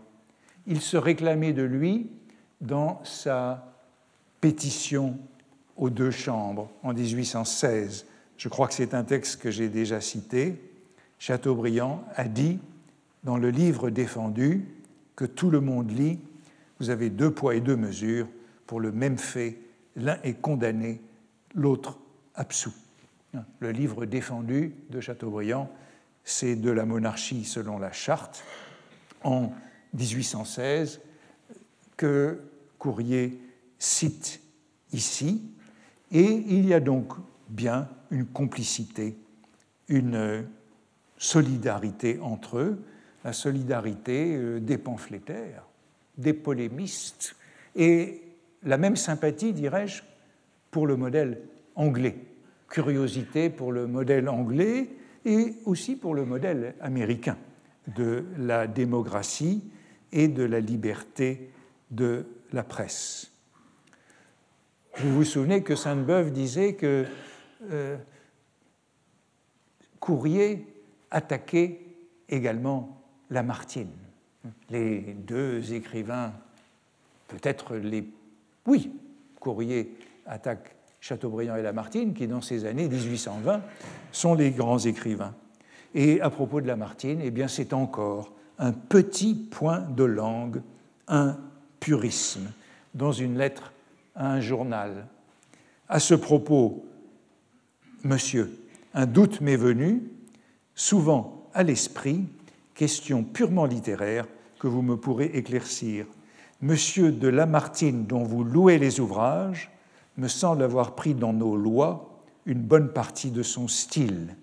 Il se réclamait de lui dans sa pétition aux deux chambres en 1816 je crois que c'est un texte que j'ai déjà cité, Chateaubriand a dit dans le livre défendu que tout le monde lit, vous avez deux poids et deux mesures pour le même fait, l'un est condamné, l'autre absous. Le livre défendu de Chateaubriand, c'est de la monarchie selon la charte en 1816 que Courrier cite ici, et il y a donc bien une complicité, une solidarité entre eux, la solidarité euh, des pamphlétaires, des polémistes, et la même sympathie, dirais-je, pour le modèle anglais, curiosité pour le modèle anglais et aussi pour le modèle américain de la démocratie et de la liberté de la presse. Vous vous souvenez que Sainte-Beuve disait que euh, Courrier attaquait également Lamartine. Les deux écrivains, peut-être les... Oui, Courrier attaque Chateaubriand et Lamartine, qui dans ces années 1820 sont les grands écrivains. Et à propos de Lamartine, eh bien c'est encore un petit point de langue, un purisme, dans une lettre à un journal. À ce propos, Monsieur, un doute m'est venu, souvent à l'esprit, question purement littéraire que vous me pourrez éclaircir. Monsieur de Lamartine, dont vous louez les ouvrages, me semble avoir pris dans nos lois une bonne partie de son style.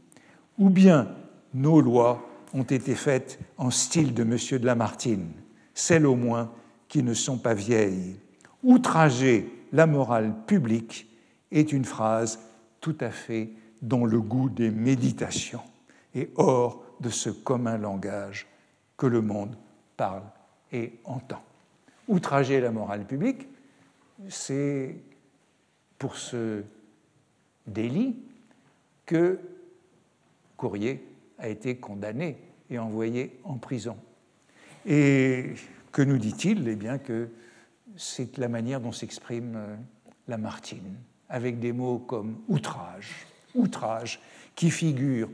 Ou bien nos lois ont été faites en style de Monsieur de Lamartine, celles au moins qui ne sont pas vieilles. Outrager la morale publique est une phrase tout à fait dans le goût des méditations et hors de ce commun langage que le monde parle et entend. Outrager la morale publique, c'est pour ce délit que Courrier a été condamné et envoyé en prison. Et que nous dit-il? Eh bien que c'est la manière dont s'exprime euh, Lamartine avec des mots comme outrage, outrage, qui figure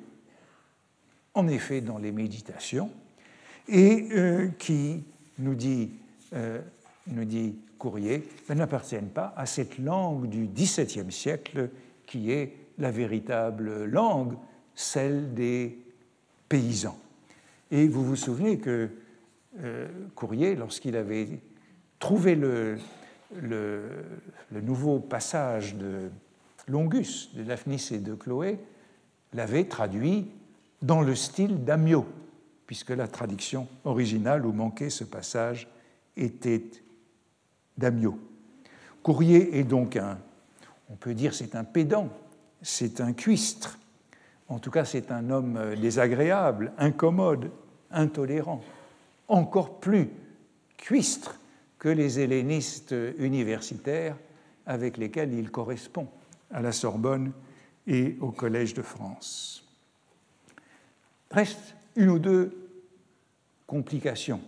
en effet dans les méditations et euh, qui, nous dit, euh, nous dit Courrier, n'appartiennent pas à cette langue du XVIIe siècle qui est la véritable langue, celle des paysans. Et vous vous souvenez que euh, Courrier, lorsqu'il avait trouvé le, le, nouveau passage de Longus, de Daphnis et de Chloé, l'avait traduit dans le style d'Amio, puisque la traduction originale où manquait ce passage était d'Amio. Courrier est donc un, on peut dire c'est un pédant, c'est un cuistre, en tout cas c'est un homme désagréable, incommode, intolérant, encore plus cuistre que les hellénistes universitaires avec lesquels il correspond à la Sorbonne et au Collège de France. Reste une ou deux complications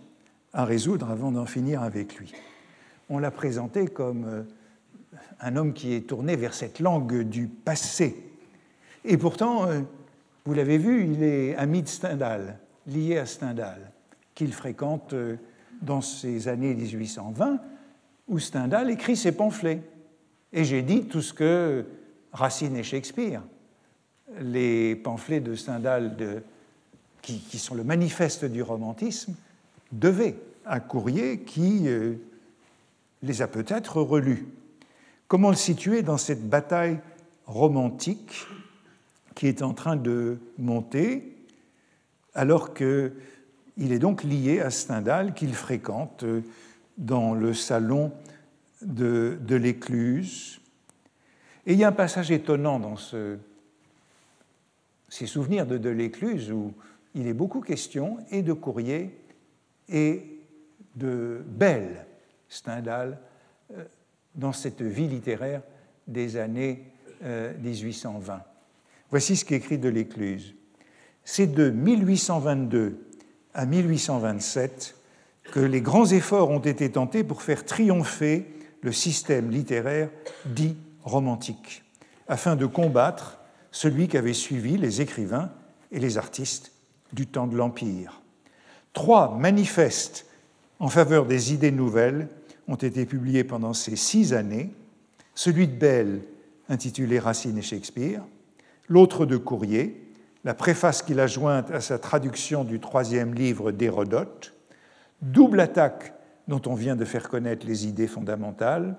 à résoudre avant d'en finir avec lui. On l'a présenté comme euh, un homme qui est tourné vers cette langue du passé. Et pourtant, euh, vous l'avez vu, il est ami de Stendhal, lié à Stendhal, qu'il fréquente euh, dans ces années 1820, où Stendhal écrit ses pamphlets. Et j'ai dit tout ce que Racine et Shakespeare, les pamphlets de Stendhal qui, sont le manifeste du romantisme, devaient à Courrier qui les a peut-être relus. Comment le situer dans cette bataille romantique qui est en train de monter, alors qu'il est donc lié à Stendhal qu'il fréquente euh, dans le salon de, de l'Écluse. Et il y a un passage étonnant dans ce, ces souvenirs de, de l'Écluse où il est beaucoup question et de Courrier et de Belle, Stendhal, euh, dans cette vie littéraire des années 1820. Euh, Voici ce qu'écrit de l'Écluse. C'est de 1822 à 1827 que les grands efforts ont été tentés pour faire triompher le système littéraire dit romantique, afin de combattre celui qu'avaient suivi les écrivains et les artistes du temps de l'Empire. Trois manifestes en faveur des idées nouvelles ont été publiés pendant ces six années, celui de Bell intitulé Racine et Shakespeare, l'autre de Courrier, la préface qu'il a jointe à sa traduction du troisième livre d'Hérodote, double attaque dont on vient de faire connaître les idées fondamentales,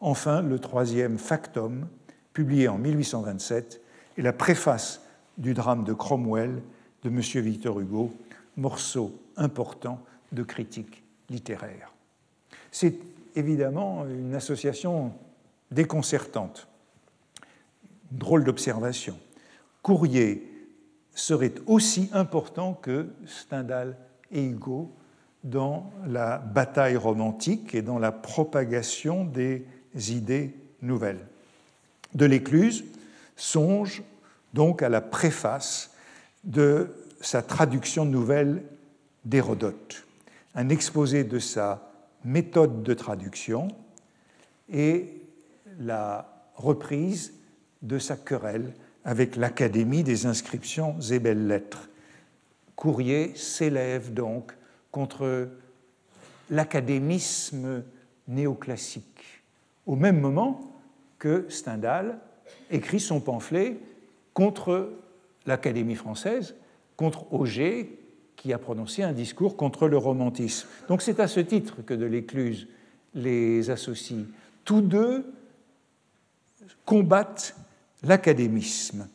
enfin le troisième Factum, publié en 1827, et la préface du drame de Cromwell de M. Victor Hugo, morceau important de critique littéraire. C'est évidemment une association déconcertante. Drôle d'observation. Courrier serait aussi important que Stendhal et Hugo dans la bataille romantique et dans la propagation des idées nouvelles. De l'Écluse songe donc à la préface de sa traduction nouvelle d'Hérodote, un exposé de sa méthode de traduction et la reprise de sa querelle avec l'Académie des inscriptions et belles-lettres. Courrier s'élève donc contre l'académisme néoclassique, au même moment que Stendhal écrit son pamphlet contre l'Académie française, contre Auger, qui a prononcé un discours contre le romantisme. Donc c'est à ce titre que de l'Écluse les associe. Tous deux combattent l'académisme.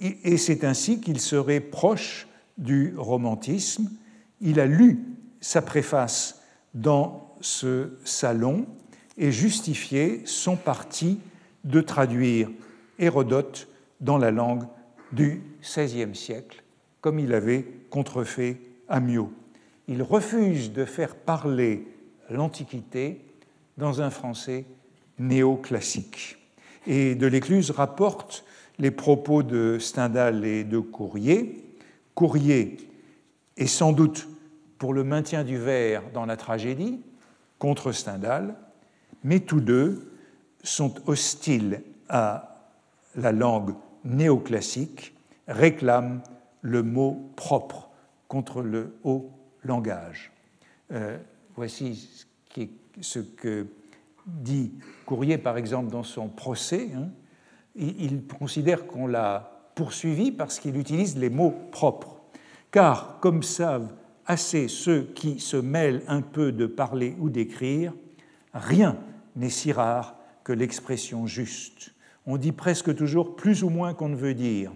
Et c'est ainsi qu'il serait proche du romantisme. Il a lu sa préface dans ce salon et justifié son parti de traduire Hérodote dans la langue du XVIe siècle, comme il avait contrefait Amio. Il refuse de faire parler l'Antiquité dans un français néoclassique. Et de l'Écluse rapporte les propos de Stendhal et de Courrier. Courrier est sans doute pour le maintien du vers dans la tragédie contre Stendhal, mais tous deux sont hostiles à la langue néoclassique, réclament le mot propre contre le haut langage. Euh, voici ce, que dit Courrier, par exemple, dans son procès. Hein. il considère qu'on l'a poursuivi parce qu'il utilise les mots propres. Car, comme savent assez ceux qui se mêlent un peu de parler ou d'écrire, rien n'est si rare que l'expression juste. On dit presque toujours plus ou moins qu'on ne veut dire.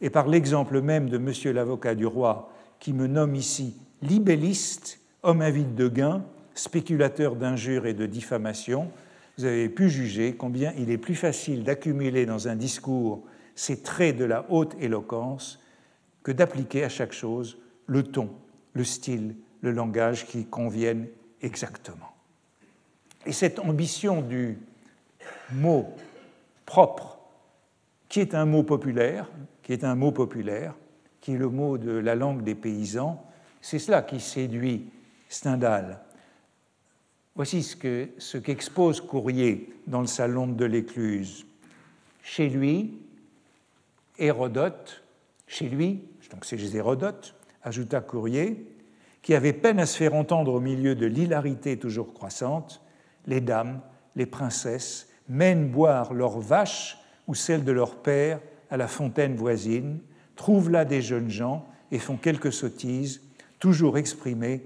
Et par l'exemple même de monsieur l'avocat du roi, qui me nomme ici libelliste, homme avide de gain, spéculateur d'injures et de diffamation, vous avez pu juger combien il est plus facile d'accumuler dans un discours ces traits de la haute éloquence que d'appliquer à chaque chose le ton, le style, le langage qui conviennent exactement. Et cette ambition du mot propre, qui est un mot populaire, qui est un mot populaire, qui est le mot de la langue des paysans, c'est cela qui séduit Stendhal. Voici ce qu'expose Courrier dans le salon de l'Écluse. Chez lui, Hérodote, chez lui, donc c'est Hérodote, ajouta Courrier, qui avait peine à se faire entendre au milieu de l'hilarité toujours croissante, les dames, les princesses mènent boire leurs vaches ou celles de leur père à la fontaine voisine, trouvent là des jeunes gens et font quelques sottises, toujours exprimées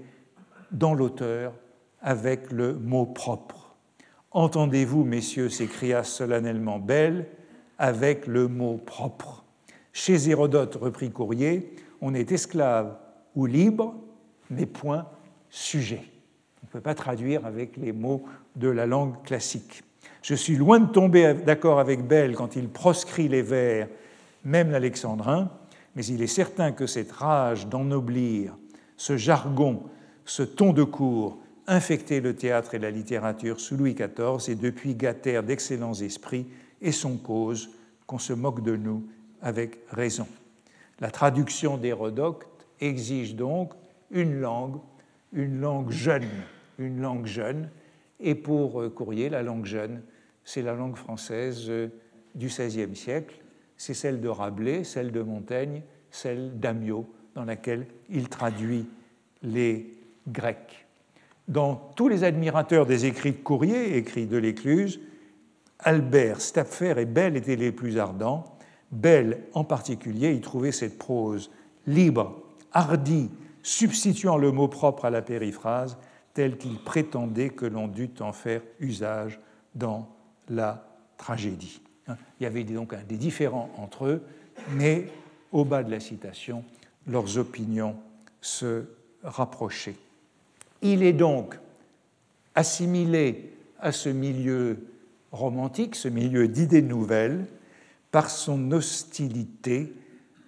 dans l'auteur avec le mot propre. Entendez-vous, messieurs, s'écria solennellement Belle, avec le mot propre. Chez Hérodote, reprit Courrier, on est esclave ou libre, mais point sujet. On ne peut pas traduire avec les mots de la langue classique. Je suis loin de tomber d'accord avec Bell quand il proscrit les vers, même l'alexandrin, mais il est certain que cette rage d'ennoblir, ce jargon, ce ton de cour, infectait le théâtre et la littérature sous Louis XIV et depuis gâtèrent d'excellents esprits et son cause qu'on se moque de nous avec raison. La traduction d'Hérodote exige donc une langue, une langue jeune, une langue jeune, et pour euh, Courrier, la langue jeune, c'est la langue française euh, du XVIe siècle, c'est celle de Rabelais, celle de Montaigne, celle d'Amiot, dans laquelle il traduit les Grecs. Dans tous les admirateurs des écrits de Courrier, écrits de l'Écluse, Albert, Stapfer et Bell étaient les plus ardents. Bell, en particulier, y trouvait cette prose libre, hardie, substituant le mot propre à la périphrase, tel qu'il prétendait que l'on dût en faire usage dans la tragédie. Il y avait donc des différends entre eux, mais au bas de la citation, leurs opinions se rapprochaient. Il est donc assimilé à ce milieu romantique, ce milieu d'idées nouvelles, par son hostilité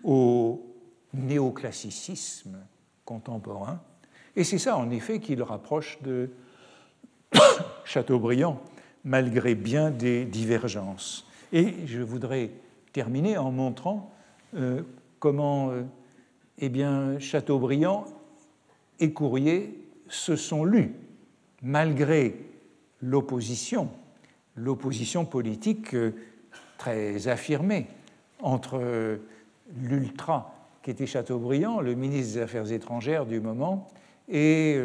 au néoclassicisme contemporain. Et c'est ça, en effet, qui le rapproche de Chateaubriand, malgré bien des divergences. Et je voudrais terminer en montrant euh, comment euh, eh bien, Chateaubriand et Courrier se sont lus, malgré l'opposition, l'opposition politique euh, très affirmée entre l'ultra qui était Chateaubriand, le ministre des Affaires étrangères du moment, et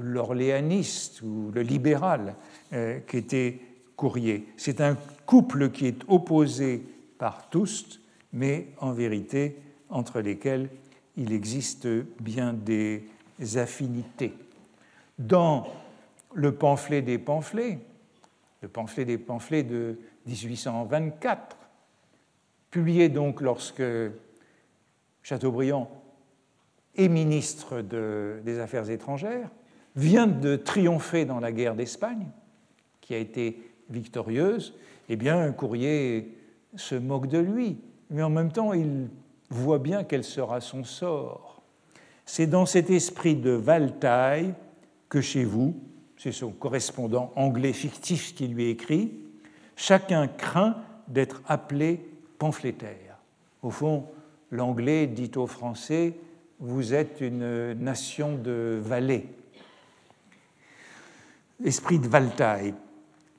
l'orléaniste ou le libéral qui était Courrier. C'est un couple qui est opposé par tous, mais en vérité entre lesquels il existe bien des affinités. Dans le pamphlet des pamphlets, le pamphlet des pamphlets de 1824, publié donc lorsque Chateaubriand est ministre des Affaires étrangères, vient de triompher dans la guerre d'Espagne, qui a été victorieuse, eh bien, un courrier se moque de lui, mais en même temps, il voit bien quel sera son sort. C'est dans cet esprit de Valtaille que chez vous, c'est son correspondant anglais fictif qui lui écrit, chacun craint d'être appelé pamphlétaire. Au fond, l'anglais dit aux Français, vous êtes une nation de valets. Esprit de Valtaille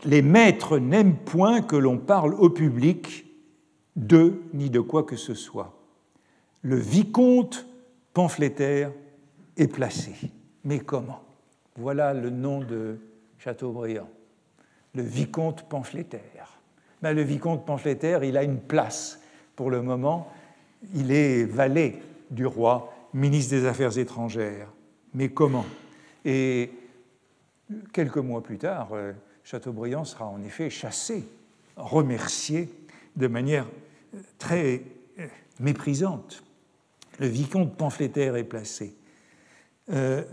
les maîtres n'aiment point que l'on parle au public d'eux ni de quoi que ce soit. Le vicomte pamphlétaire est placé. Mais comment? Voilà le nom de Chateaubriand. Le vicomte pamphlétaire. Ben, le vicomte pamphlétaire, il a une place pour le moment. Il est valet du roi, ministre des Affaires étrangères. Mais comment? Et quelques mois plus tard, euh, Chateaubriand sera en effet chassé, remercié de manière très euh, méprisante. Le vicomte pamphlétaire est placé. Euh,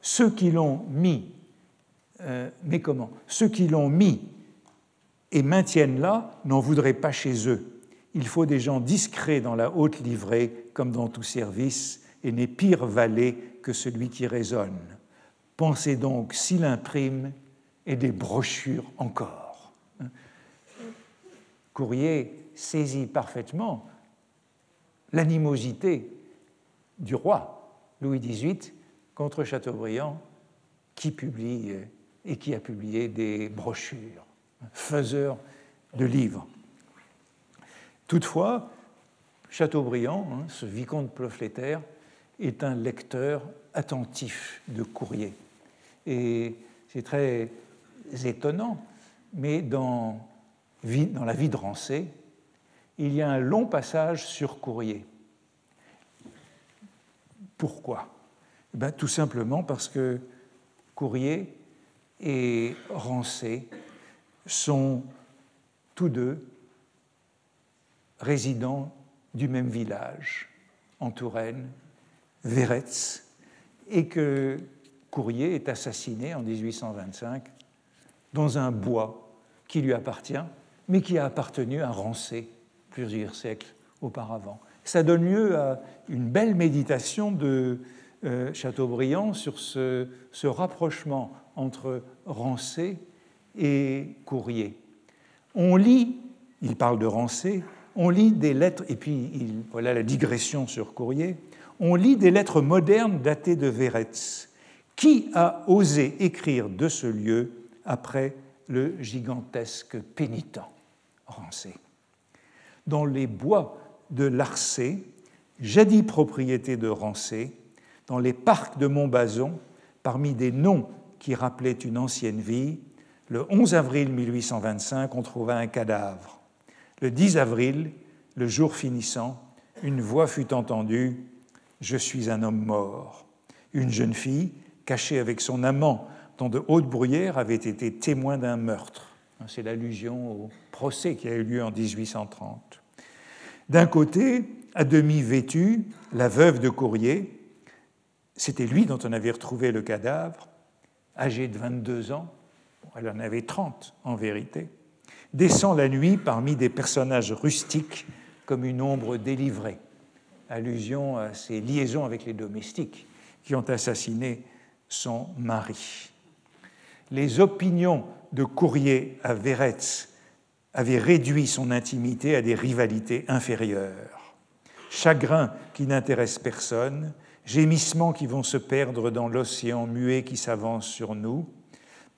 ceux qui l'ont mis, euh, mais comment? Ceux qui l'ont mis et maintiennent là n'en voudraient pas chez eux. Il faut des gens discrets dans la haute livrée, comme dans tout service, et n'est pire valet que celui qui raisonne. Pensez donc s'il imprime et des brochures encore. Courrier saisit parfaitement l'animosité du roi Louis XVIII contre Chateaubriand, qui publie et qui a publié des brochures, faiseur de livres. Toutefois, Chateaubriand, hein, ce vicomte pamphlétaire, est un lecteur attentif de courrier. Et c'est très étonnant, mais dans, la vie de Rancé, il y a un long passage sur courrier. Pourquoi? Eh ben, Tout simplement parce que Courrier et Rancé sont tous deux résidents du même village, en Touraine, Véretz, et que Courrier est assassiné en 1825 dans un bois qui lui appartient, mais qui a appartenu à Rancé plusieurs siècles auparavant. Ça donne lieu à une belle méditation de euh, Chateaubriand sur ce, rapprochement entre Rancé et Courrier. On lit, il parle de Rancé, on lit des lettres, et puis il, voilà la digression sur Courrier, on lit des lettres modernes datées de Véretz. Qui a osé écrire de ce lieu après le gigantesque pénitent Rancé Dans les bois de Larcé, jadis propriété de Rancé, dans les parcs de Montbazon, parmi des noms qui rappelaient une ancienne vie, le 11 avril 1825, on trouva un cadavre. Le 10 avril, le jour finissant, une voix fut entendue Je suis un homme mort. Une jeune fille, cachée avec son amant de hautes bruyères, avait été témoin d'un meurtre. C'est l'allusion au procès qui a eu lieu en 1830. D'un côté, à demi vêtue, la veuve de Courrier, c'était lui dont on avait retrouvé le cadavre, âgé de 22 ans, elle en avait 30 en vérité, descend la nuit parmi des personnages rustiques comme une ombre délivrée, allusion à ses liaisons avec les domestiques qui ont assassiné son mari. Les opinions de Courrier à Véretz avaient réduit son intimité à des rivalités inférieures. Chagrin qui n'intéresse personne, gémissements qui vont se perdre dans l'océan muet qui s'avance sur nous,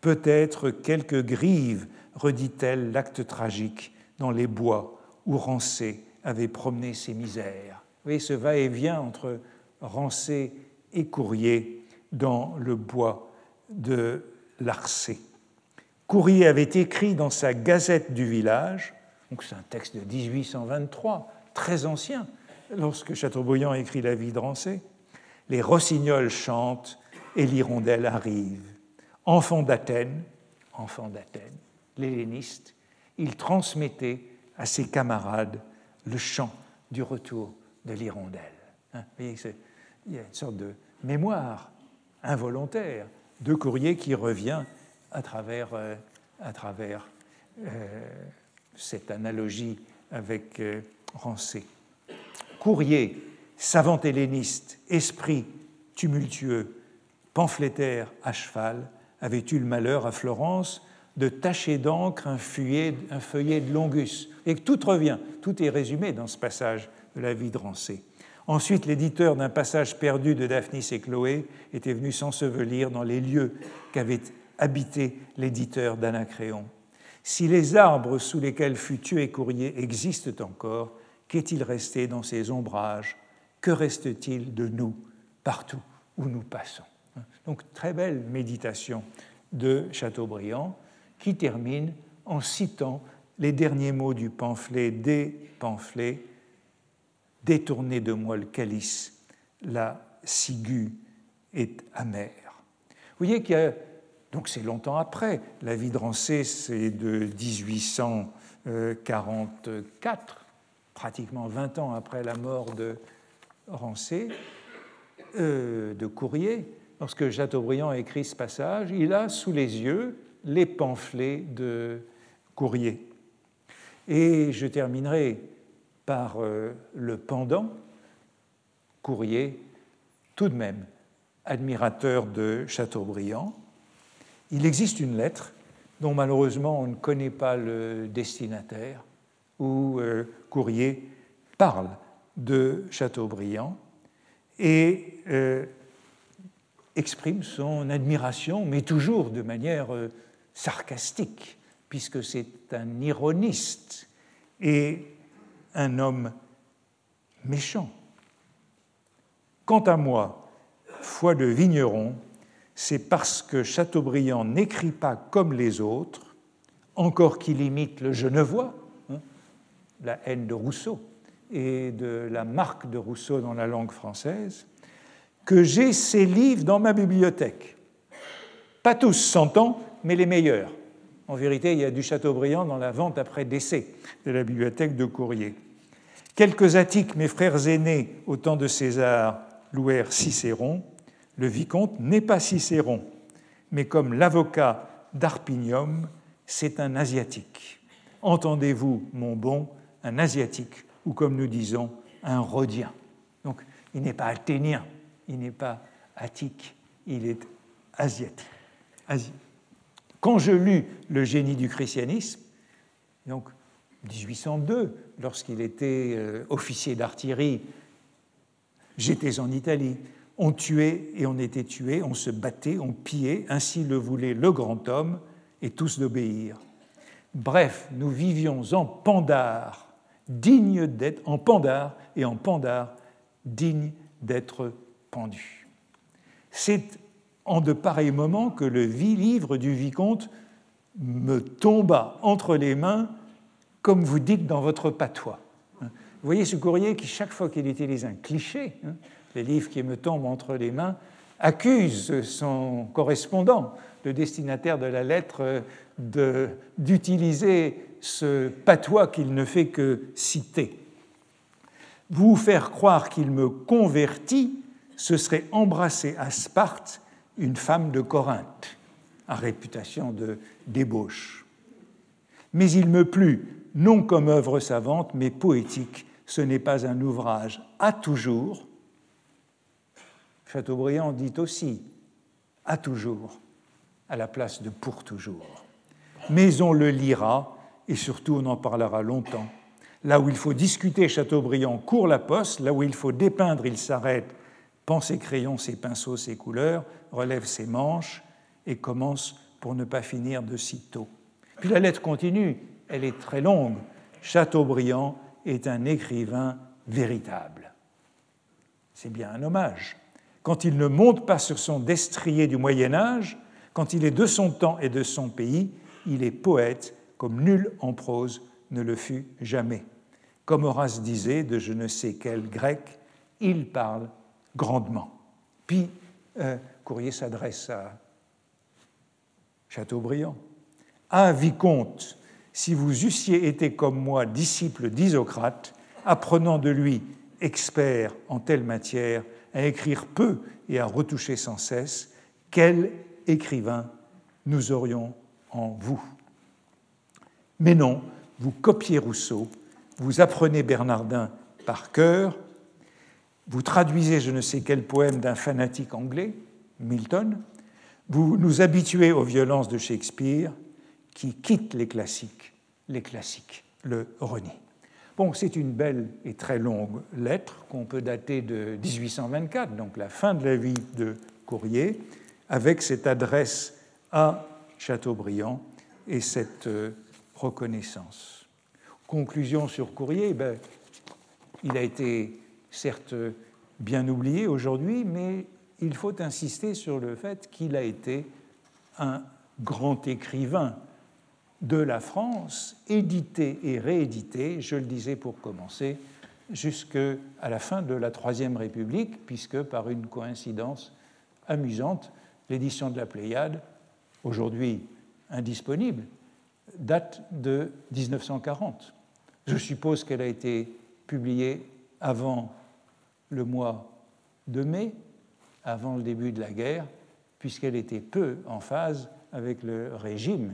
peut-être quelques grives redit-elle l'acte tragique dans les bois où Rancé avait promené ses misères. Vous voyez ce va-et-vient entre Rancé et Courrier dans le bois de Larcé. Courrier avait écrit dans sa Gazette du village, donc c'est un texte de 1823, très ancien, lorsque Chateaubriand écrit La vie de Rancé, les rossignols chantent et l'hirondelle arrive. Enfant d'Athènes, enfant d'Athènes, l'helléniste, il transmettait à ses camarades le chant du retour de l'hirondelle. Hein, il y a une sorte de mémoire involontaire de courrier qui revient à travers, euh, à travers euh, cette analogie avec euh, Rancé. Courrier, savant helléniste, esprit tumultueux, pamphlétaire à cheval, avait eu le malheur à Florence de tacher d'encre un feuillet, de Longus? Et tout revient, tout est résumé dans ce passage de la vie de Rancé. Ensuite, l'éditeur d'un passage perdu de Daphnis et Chloé était venu s'ensevelir dans les lieux qu'avait habiter l'éditeur d'Anacréon. Si les arbres sous lesquels fut tué Courrier existent encore, qu'est-il resté dans ces ombrages? Que reste-t-il de nous partout où nous passons? Donc très belle méditation de Chateaubriand qui termine en citant les derniers mots du pamphlet des pamphlets Détournez de moi le calice, la ciguë est amère. Vous voyez qu'il Donc c'est longtemps après. La vie de Rancé, c'est de 1844, pratiquement 20 ans après la mort de Rancé, euh, de Courrier. Lorsque Chateaubriand écrit ce passage, il a sous les yeux les pamphlets de Courrier. Et je terminerai par euh, le pendant, Courrier, tout de même admirateur de Chateaubriand. Il existe une lettre dont malheureusement on ne connaît pas le destinataire, où euh, Courrier parle de Chateaubriand et euh, exprime son admiration, mais toujours de manière sarcastique, puisque c'est un ironiste et un homme méchant. Quant à moi, foi de vigneron, c'est parce que Chateaubriand n'écrit pas comme les autres, encore qu'il imite le Genevois, hein, la haine de Rousseau et de la marque de Rousseau dans la langue française, que j'ai ces livres dans ma bibliothèque. Pas tous s'entendent, mais les meilleurs. En vérité, il y a du Chateaubriand dans la vente après décès de la bibliothèque de Courrier. Quelques attiques, mes frères aînés, au temps de César, louèrent Cicéron. Le vicomte n'est pas Cicéron, mais comme l'avocat d'Arpinium, c'est un asiatique. Entendez-vous, mon bon, un asiatique, ou comme nous disons, un rhodien. Donc, il n'est pas athénien, il n'est pas attique, il est asiatique. Quand je lus Le génie du christianisme, donc 1802, lorsqu'il était euh, officier d'artillerie, j'étais en Italie. On tuait et on était tué, on se battait, on pillait, ainsi le voulait le grand homme, et tous d'obéir. Bref, nous vivions en pandar, digne d'être, en pandar et en pandar, digne d'être pendu. C'est en de pareils moments que le livre du vicomte me tomba entre les mains, comme vous dites dans votre patois. Vous voyez ce courrier qui, chaque fois qu'il utilise un cliché, hein, les livres qui me tombent entre les mains, accuse son correspondant, le destinataire de la lettre, d'utiliser ce patois qu'il ne fait que citer. Vous faire croire qu'il me convertit, ce serait embrasser à Sparte une femme de Corinthe, à réputation de débauche. Mais il me plut, non comme œuvre savante, mais poétique. Ce n'est pas un ouvrage à toujours. Chateaubriand dit aussi à toujours, à la place de pour toujours. Mais on le lira et surtout on en parlera longtemps. Là où il faut discuter, Chateaubriand court la poste, là où il faut dépeindre, il s'arrête, pense ses crayons, ses pinceaux, ses couleurs, relève ses manches et commence pour ne pas finir de si tôt. Puis la lettre continue, elle est très longue. Chateaubriand est un écrivain véritable. C'est bien un hommage. Quand il ne monte pas sur son destrier du Moyen Âge, quand il est de son temps et de son pays, il est poète comme nul en prose ne le fut jamais. Comme Horace disait de je ne sais quel grec, il parle grandement. Puis euh, courrier s'adresse à Chateaubriand. Ah, vicomte, si vous eussiez été comme moi disciple d'Isocrate, apprenant de lui, expert en telle matière, à écrire peu et à retoucher sans cesse, quel écrivain nous aurions en vous? Mais non, vous copiez Rousseau, vous apprenez Bernardin par cœur, vous traduisez je ne sais quel poème d'un fanatique anglais, Milton, vous nous habituez aux violences de Shakespeare qui quitte les classiques, les classiques, le renie. Bon, c'est une belle et très longue lettre qu'on peut dater de 1824, donc la fin de la vie de Courrier, avec cette adresse à Chateaubriand et cette euh, reconnaissance. Conclusion sur Courrier, ben, il a été certes bien oublié aujourd'hui, mais il faut insister sur le fait qu'il a été un grand écrivain de la France, édité et réédité, je le disais pour commencer, jusqu'à la fin de la Troisième République, puisque par une coïncidence amusante, l'édition de la Pléiade aujourd'hui indisponible, date de 1940. Je suppose qu'elle a été publiée avant le mois de mai, avant le début de la guerre, puisqu'elle était peu en phase avec le régime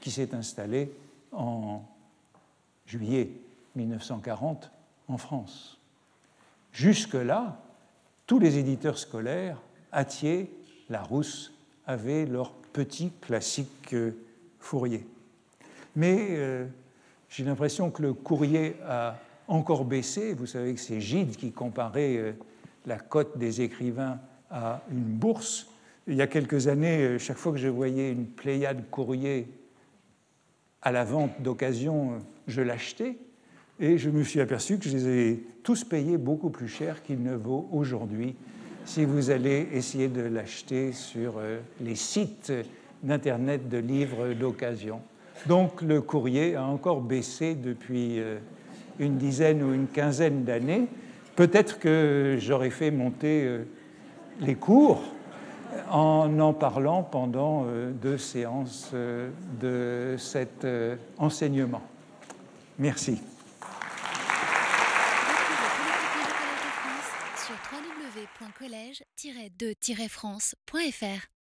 qui s'est installé en juillet 1940 en France. Jusque-là, tous les éditeurs scolaires, Atier, Larousse, avaient leur petit classique euh, Fourier. Mais euh, j'ai l'impression que le courrier a encore baissé. Vous savez que c'est Gide qui comparait euh, la cote des écrivains à une bourse. Il y a quelques années, chaque fois que je voyais une pléiade courrier à la vente d'occasion, je l'achetais. Et je me suis aperçu que je les ai tous payés beaucoup plus cher qu'il ne vaut aujourd'hui si vous allez essayer de l'acheter sur euh, les sites d'Internet de livres d'occasion. Donc le courrier a encore baissé depuis euh, une dizaine ou une quinzaine d'années. Peut-être que j'aurais fait monter euh, les cours en en parlant pendant deux séances de cet enseignement. Merci. www.colège-2-france.fr